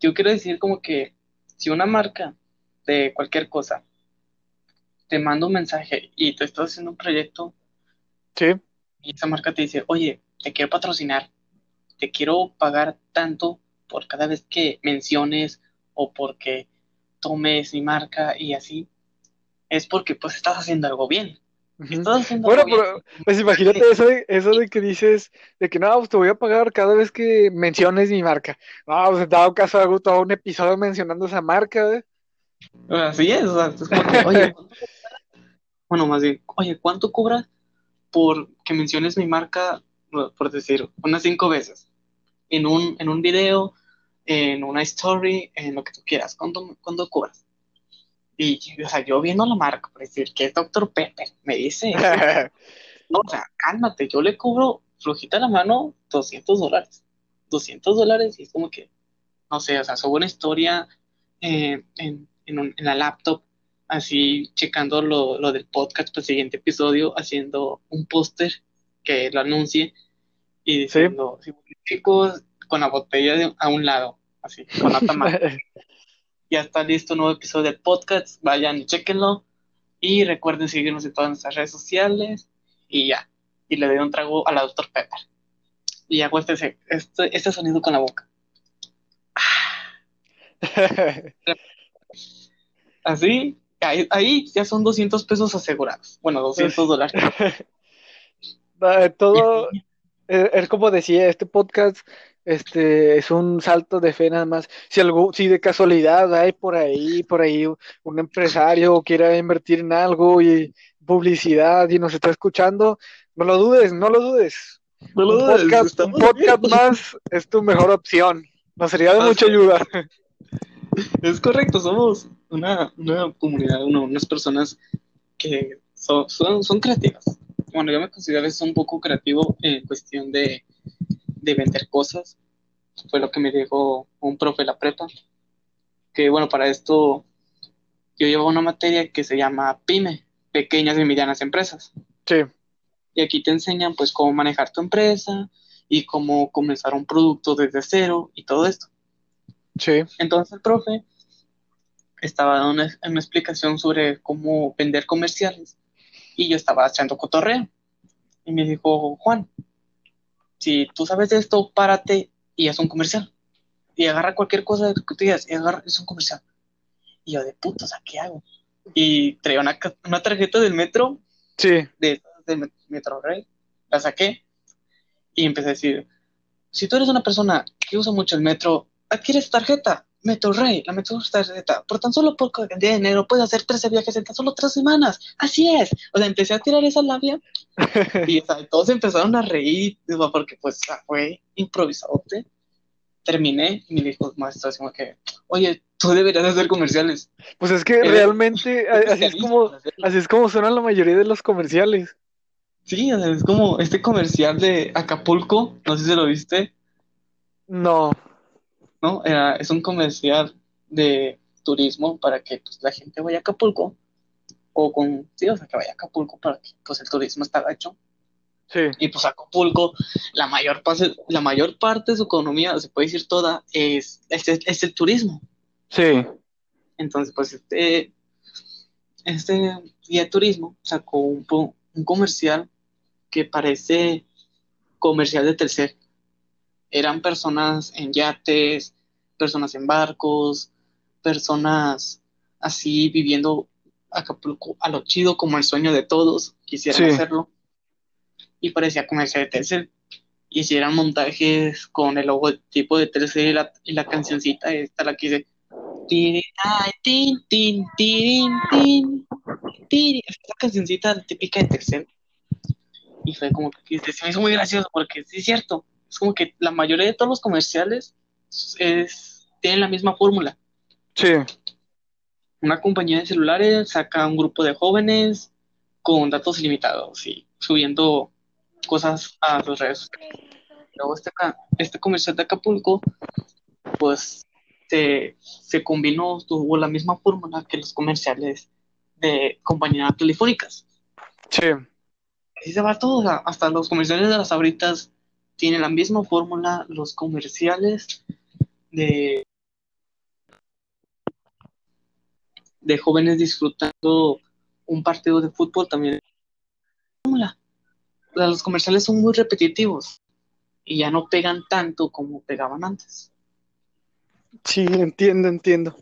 yo quiero decir como que si una marca de cualquier cosa te manda un mensaje y tú estás haciendo un proyecto Sí. y esa marca te dice, oye, te quiero patrocinar, te quiero pagar tanto por cada vez que menciones o porque tomes mi marca y así, es porque pues estás haciendo algo bien. Estás haciendo Bueno, algo bien. pero pues imagínate eso de, eso de que dices, de que no, pues te voy a pagar cada vez que menciones mi marca. No, pues en dado caso hago todo un episodio mencionando esa marca, ¿eh? Así es, o sea, es como que, oye. Bueno, más bien, oye, ¿cuánto cobras por que menciones mi marca, por decir, unas cinco veces? En un, en un video, en una story, en lo que tú quieras, ¿cuánto, cuánto cobras? Y, o sea, yo viendo la marca, por decir, que es Dr. Pepper, me dice, no, o sea, cálmate, yo le cobro flojita la mano 200 dólares. 200 dólares y es como que, no sé, o sea, subo una historia eh, en, en, un- en la laptop, así checando lo, lo del podcast para el siguiente episodio, haciendo un póster que lo anuncie y diciendo, sí, chicos, con la botella de- a un lado, así, con la tamaño. Ya está listo un nuevo episodio del podcast, vayan y chequenlo. Y recuerden seguirnos en todas nuestras redes sociales. Y ya. Y le doy un trago a la Dr. Pepper. Y este, este, este sonido con la boca. Así, ahí, ahí ya son 200 pesos asegurados. Bueno, 200 dólares. Todo es como decía, este podcast este es un salto de fe nada más. Si algo, si de casualidad hay por ahí, por ahí un empresario quiera invertir en algo y publicidad y nos está escuchando, no lo dudes, no lo dudes. No lo un dudes, podcast, un podcast más es tu mejor opción. Nos sería de Ah, mucha sí. ayuda. Es correcto, somos una, una comunidad, unas personas que son, son, son creativas. Bueno, yo me considero un poco creativo en cuestión de, de vender cosas. Fue lo que me dijo un profe de la prepa. Que bueno, para esto yo llevo una materia que se llama PYME, Pequeñas y Medianas Empresas. Sí, Y aquí te enseñan pues cómo manejar tu empresa y cómo comenzar un producto desde cero y todo esto. Sí. Entonces el profe estaba dando una, una explicación sobre cómo vender comerciales y yo estaba echando cotorreo. Y me dijo, Juan, si tú sabes de esto, párate y haz un comercial. Y agarra cualquier cosa que tú digas y agarra, es un comercial. Y yo de puto, ¿qué hago? Y traía una, una tarjeta del metro Sí, de, del Metro Rey, la saqué y empecé a decir, si tú eres una persona que usa mucho el metro, adquiere esta tarjeta, Metro Rey, la Metro tarjeta, por tan solo poco de dinero puedes hacer 13 viajes en tan solo 3 semanas, así es, o sea, empecé a tirar esa labia y o sea, todos empezaron a reír, porque pues o sea, fue improvisado, terminé y me dijo, maestro, así como que, oye, tú deberías hacer comerciales. pues es que Eres realmente así es como, así es como suenan la mayoría de los comerciales. Sí, o sea, es como este comercial de Acapulco, no sé si lo viste, No, ¿no? Era- es un comercial de turismo para que pues, la gente vaya a Acapulco, o con, sí, o sea, que vaya a Acapulco para que pues el turismo está hecho. sí, Y pues Acapulco, la mayor, pase- la mayor parte de su economía, se puede decir toda, es, es, es el turismo. sí, Entonces, pues este, este guía de turismo sacó un, un comercial que parece comercial de Telcel. Eran personas en yates, personas en barcos, personas así viviendo Acapulco a lo chido como el sueño de todos, quisieran hacerlo. Y parecía comercial de Telcel. Hicieran montajes con el logotipo de Telcel y la, y la cancioncita, esta la que dice tin, tin, tin, tin, tin, esta cancioncita típica de Telcel. Y fue como que se me hizo muy gracioso porque sí es cierto, es como que la mayoría de todos los comerciales es, tienen la misma fórmula. Sí. Una compañía de celulares saca un grupo de jóvenes con datos ilimitados y subiendo cosas a sus redes. Luego este, este comercial de Acapulco, pues se, se combinó, tuvo la misma fórmula que los comerciales de compañías telefónicas. Sí. Así se va todo, hasta los comerciales de las abritas tienen la misma fórmula, los comerciales de de jóvenes disfrutando un partido de fútbol también. Los comerciales son muy repetitivos y ya no pegan tanto como pegaban antes. Sí, entiendo, entiendo.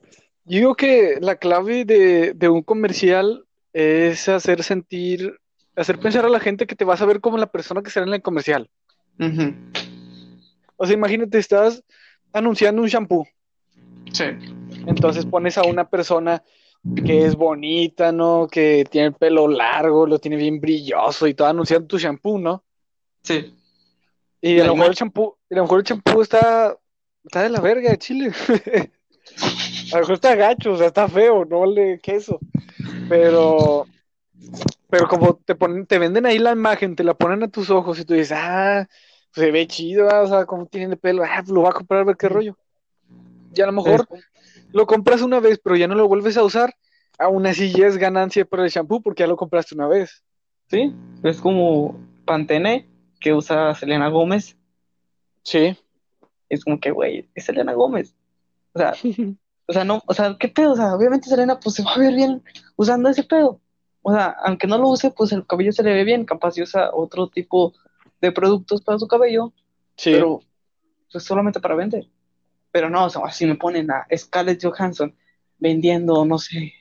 Yo digo que la clave de, un comercial es hacer sentir, hacer pensar a la gente que te vas a ver como la persona que será en el comercial. O sea, imagínate, estás anunciando un shampoo. Sí. Entonces pones a una persona que es bonita, ¿no? Que tiene el pelo largo, lo tiene bien brilloso y todo anunciando tu shampoo, ¿no? Sí. Y a lo mejor el champú, a lo mejor el champú está, está de la verga de Chile. a lo mejor está gacho, o sea, está feo, no vale queso. Pero, pero como te ponen, te venden ahí la imagen, te la ponen a tus ojos y tú dices, ah, se ve chido, o sea, como tiene de pelo, ah, lo va a comprar a ver qué rollo. Y a lo mejor lo compras una vez, pero ya no lo vuelves a usar, aún así ya es ganancia para el shampoo porque ya lo compraste una vez. Sí, es como Pantene que usa Selena Gómez. Sí. Es como que, güey, es Selena Gómez. O sea, o sea, no, o sea, ¿qué pedo? O sea, obviamente Selena pues se va a ver bien usando ese pedo. O sea, aunque no lo use, pues el cabello se le ve bien, capaz si usa otro tipo de productos para su cabello. Sí. Pero pues solamente para vender. Pero no, o sea, si me ponen a Scarlett Johansson vendiendo, no sé,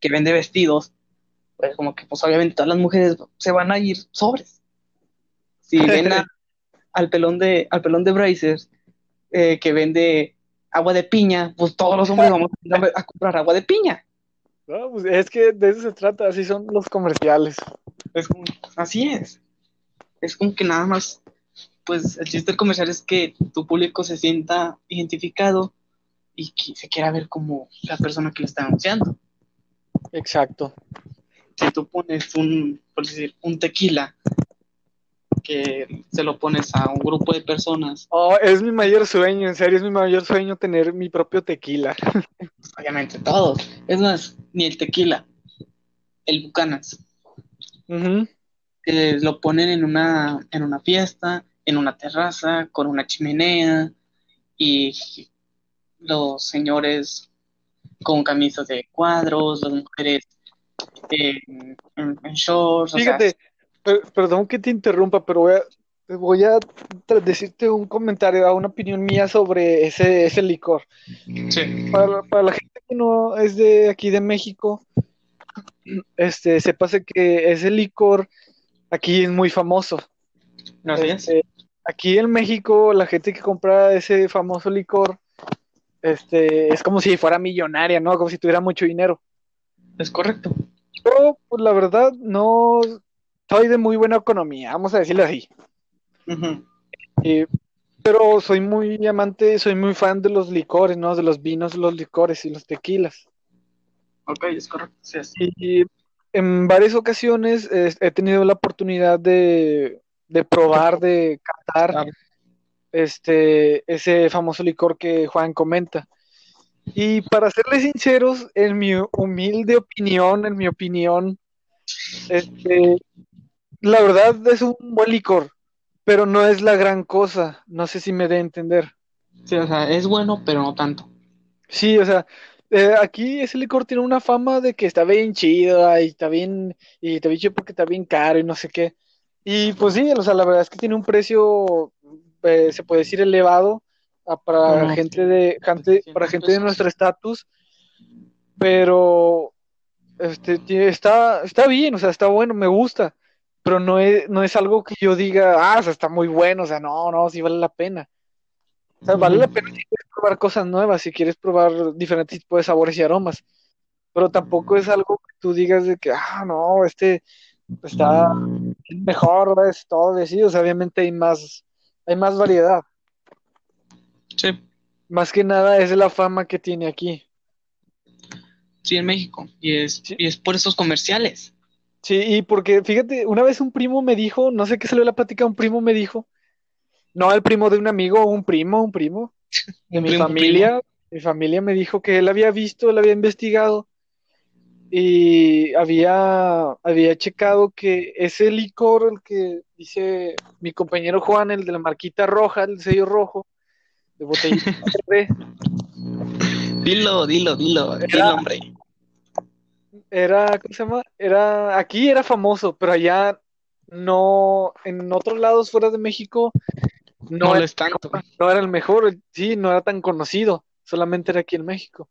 que vende vestidos, pues como que pues obviamente todas las mujeres se van a ir sobres. Si ven al pelón de, al pelón de Brazers eh, que vende agua de piña, pues todos los hombres vamos a, comprar agua de piña. No, pues es que de eso se trata, así son los comerciales. Es así es. Es como que nada más pues el chiste del comercial es que tu público se sienta identificado y que se quiera ver como la persona que lo está anunciando. Exacto. Si tú pones un, por decir, un tequila que se lo pones a un grupo de personas. Oh, es mi mayor sueño, en serio, es mi mayor sueño tener mi propio tequila. Obviamente, todos. Es más, ni el tequila, el Bucanas. Lo ponen en una, en una fiesta en una terraza con una chimenea y los señores con camisas de cuadros, las mujeres en, shorts. Fíjate, perdón que te interrumpa, pero voy a, voy a decirte un comentario, una opinión mía sobre ese, ese licor. Sí. Para, para, la gente que no es de aquí de México, este, pasa que ese licor aquí es muy famoso. Gracias. Este, aquí en México la gente que compra ese famoso licor este, es como si fuera millonaria, ¿no? Como si tuviera mucho dinero. Es correcto. Pero, pues la verdad, no soy de muy buena economía, vamos a decirlo así. pero soy muy amante, soy muy fan de los licores, ¿no? De los vinos, los licores y los tequilas. Ok, es correcto. Sí, Y en varias ocasiones he tenido la oportunidad de de probar, de catar este, ese famoso licor que Juan comenta. Y para serles sinceros, en mi humilde opinión, en mi opinión, este, la verdad es un buen licor, pero no es la gran cosa. No sé si me dé a entender. Sí, o sea, es bueno, pero no tanto. Sí, o sea, eh, aquí ese licor tiene una fama de que está bien chido y está bien, y te dicho porque está bien caro y no sé qué. Y pues sí, o sea, la verdad es que tiene un precio eh, se puede decir elevado a- para No, gente de gente, para 300 gente de nuestro estatus, pero este está está bien, o sea, está bueno, me gusta, pero no es no es algo que yo diga, ah, o sea, está muy bueno, o sea, no, no, sí vale la pena. O sea, vale la pena si quieres probar cosas nuevas, si quieres probar diferentes tipos de sabores y aromas, pero tampoco es algo que tú digas de que, ah, no, este está mejor, es todo, y así, o sea, obviamente hay más, hay más variedad. Sí, Más que nada es la fama que tiene aquí. sí, en México. Y es, Sí. y es por esos comerciales. Sí, y porque, fíjate, una vez un primo me dijo, no sé qué salió la plática, un primo me dijo, no el primo de un amigo, un primo, un primo, de mi primo, familia, mi familia me dijo que él había visto, él había investigado y había, había checado que ese licor, el que dice mi compañero Juan, el de la marquita roja, el sello rojo, de botellita verde, Dilo, dilo, dilo, Era- dilo, hombre. era, ¿cómo se llama? Era, aquí era famoso, pero allá no, en otros lados fuera de México, no, No es tanto. no era el mejor, sí, no era tan conocido, solamente era aquí en México.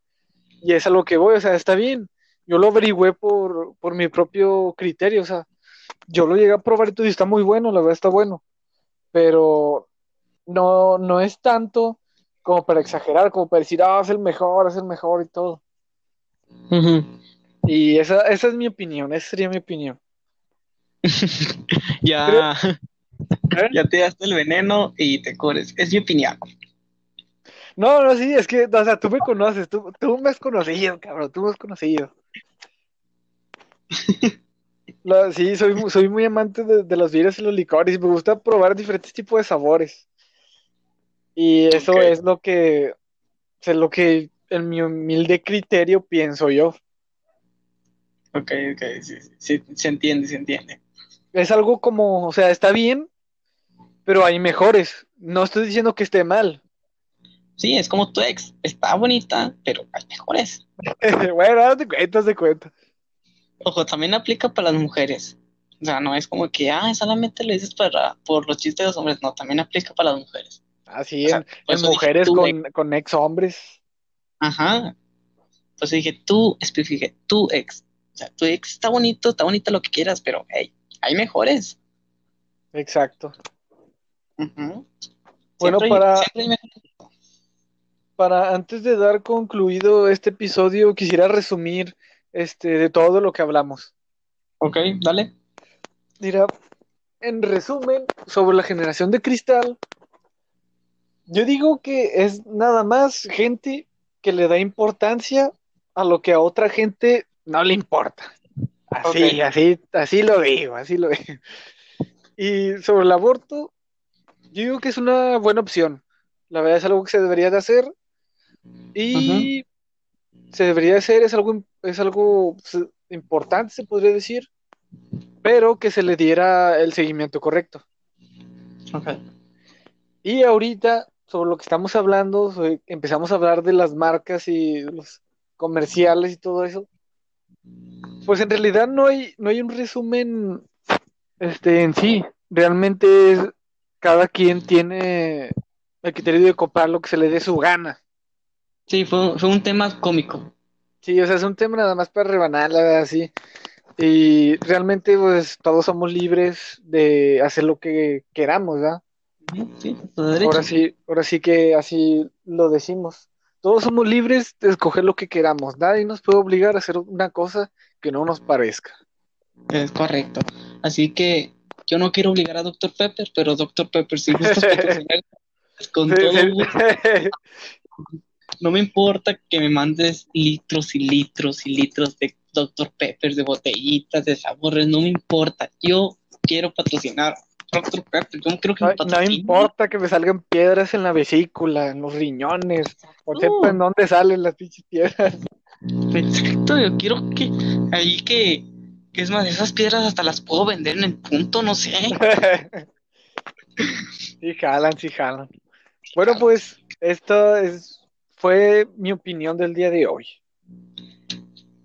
Y es a lo que voy, o sea, está bien. Yo lo averigüé por, por mi propio criterio, o sea, yo lo llegué a probar y todo y está muy bueno, la verdad está bueno, pero no, no es tanto como para exagerar, como para decir, ah, es el mejor, es el mejor y todo. Y esa, esa es mi opinión, esa sería mi opinión. Ya. Ya te daste el veneno y te cures. Es mi opinión. No, no, sí, es que, o sea, tú me conoces, tú, tú me has conocido, cabrón, tú me has conocido. Sí, soy, soy muy amante de, de los vinos y los licores y me gusta probar diferentes tipos de sabores. Y eso es lo que, o sea, lo que en mi humilde criterio pienso yo. Ok, ok, sí, sí, sí, se entiende, se entiende. Es algo como, o sea, está bien, pero hay mejores. No estoy diciendo que esté mal. Sí, es como tu ex. Está bonita, pero hay mejores. Bueno, date cuenta, date cuenta. Ojo, también aplica para las mujeres. O sea, no es como que, ah, solamente lo dices para, por los chistes de los hombres. No, también aplica para las mujeres. Así, sea, en, en mujeres tú, con, con ex hombres. Ajá. Entonces dije, tú, especifiqué, tu ex. O sea, tu ex está bonito, está bonita lo que quieras, pero hey, hay mejores. Exacto. Bueno, Siempre para- siempre. Para antes de dar concluido este episodio, quisiera resumir este de todo lo que hablamos. Ok, dale. Mira, en resumen, sobre la generación de cristal, yo digo que es nada más gente que le da importancia a lo que a otra gente no le importa. Así, así, así lo digo, así lo digo. Y sobre el aborto, yo digo que es una buena opción. La verdad es algo que se debería de hacer y se debería de hacer, es algo, es algo pues, importante, se podría decir, pero que se le diera el seguimiento correcto. Ok. Y ahorita, sobre lo que estamos hablando, sobre- empezamos a hablar de las marcas y los comerciales y todo eso. Pues en realidad no hay, no hay un resumen este, en sí. Realmente es, cada quien tiene el criterio de comprar lo que se le dé su gana. Sí, fue, fue un tema cómico. Sí, o sea, es un tema nada más para rebanarla así. Y realmente, pues, todos somos libres de hacer lo que queramos, ¿verdad? Sí. Ahora sí, ahora sí que así lo decimos. Todos somos libres de escoger lo que queramos. Nadie nos puede obligar a hacer una cosa que no nos parezca. Es correcto. Así que yo no quiero obligar a Dr. Pepper, pero Dr. Pepper, si gustas patrocinar, con Sí, todo gusto. No me importa que me mandes litros y litros y litros de Dr. Pepper, de botellitas, de sabores, no me importa. Yo quiero patrocinar Dr. Pepper. Yo no quiero que No, me no patrocinen. importa que me salgan piedras en la vesícula, en los riñones, o sepa en dónde salen las pinches piedras. Exacto, yo quiero que ahí que, que es más, esas piedras hasta las puedo vender en el punto, no sé. Sí jalan, sí jalan. Bueno, pues esta es, fue mi opinión del día de hoy.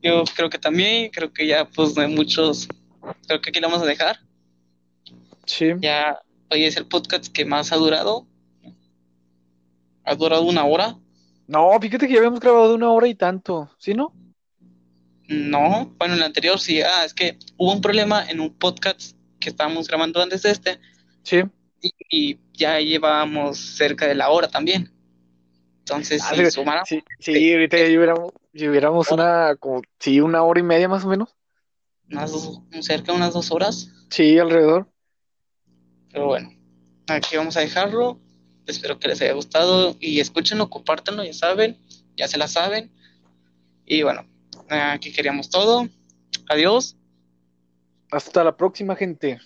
Yo creo que también, creo que ya pues no hay muchos, creo que aquí lo vamos a dejar. Sí, Ya hoy es el podcast que más ha durado ha durado una hora. No, fíjate que ya habíamos grabado una hora y tanto, ¿sí no? No, bueno, en el anterior sí. Ah, es que hubo un problema en un podcast que estábamos grabando antes de este. Sí. Y, ya llevábamos cerca de la hora también. Entonces, Ah, si sumáramos, Sí, sí, ahorita ya ya hubiéramos una, como, sí, una hora y media más o menos. unas dos- cerca de unas dos horas. Sí, alrededor. Pero bueno, aquí vamos a dejarlo. Espero que les haya gustado y escúchenlo, compártanlo, ya saben, ya se la saben. Y bueno, aquí queríamos todo. Adiós. Hasta la próxima, gente.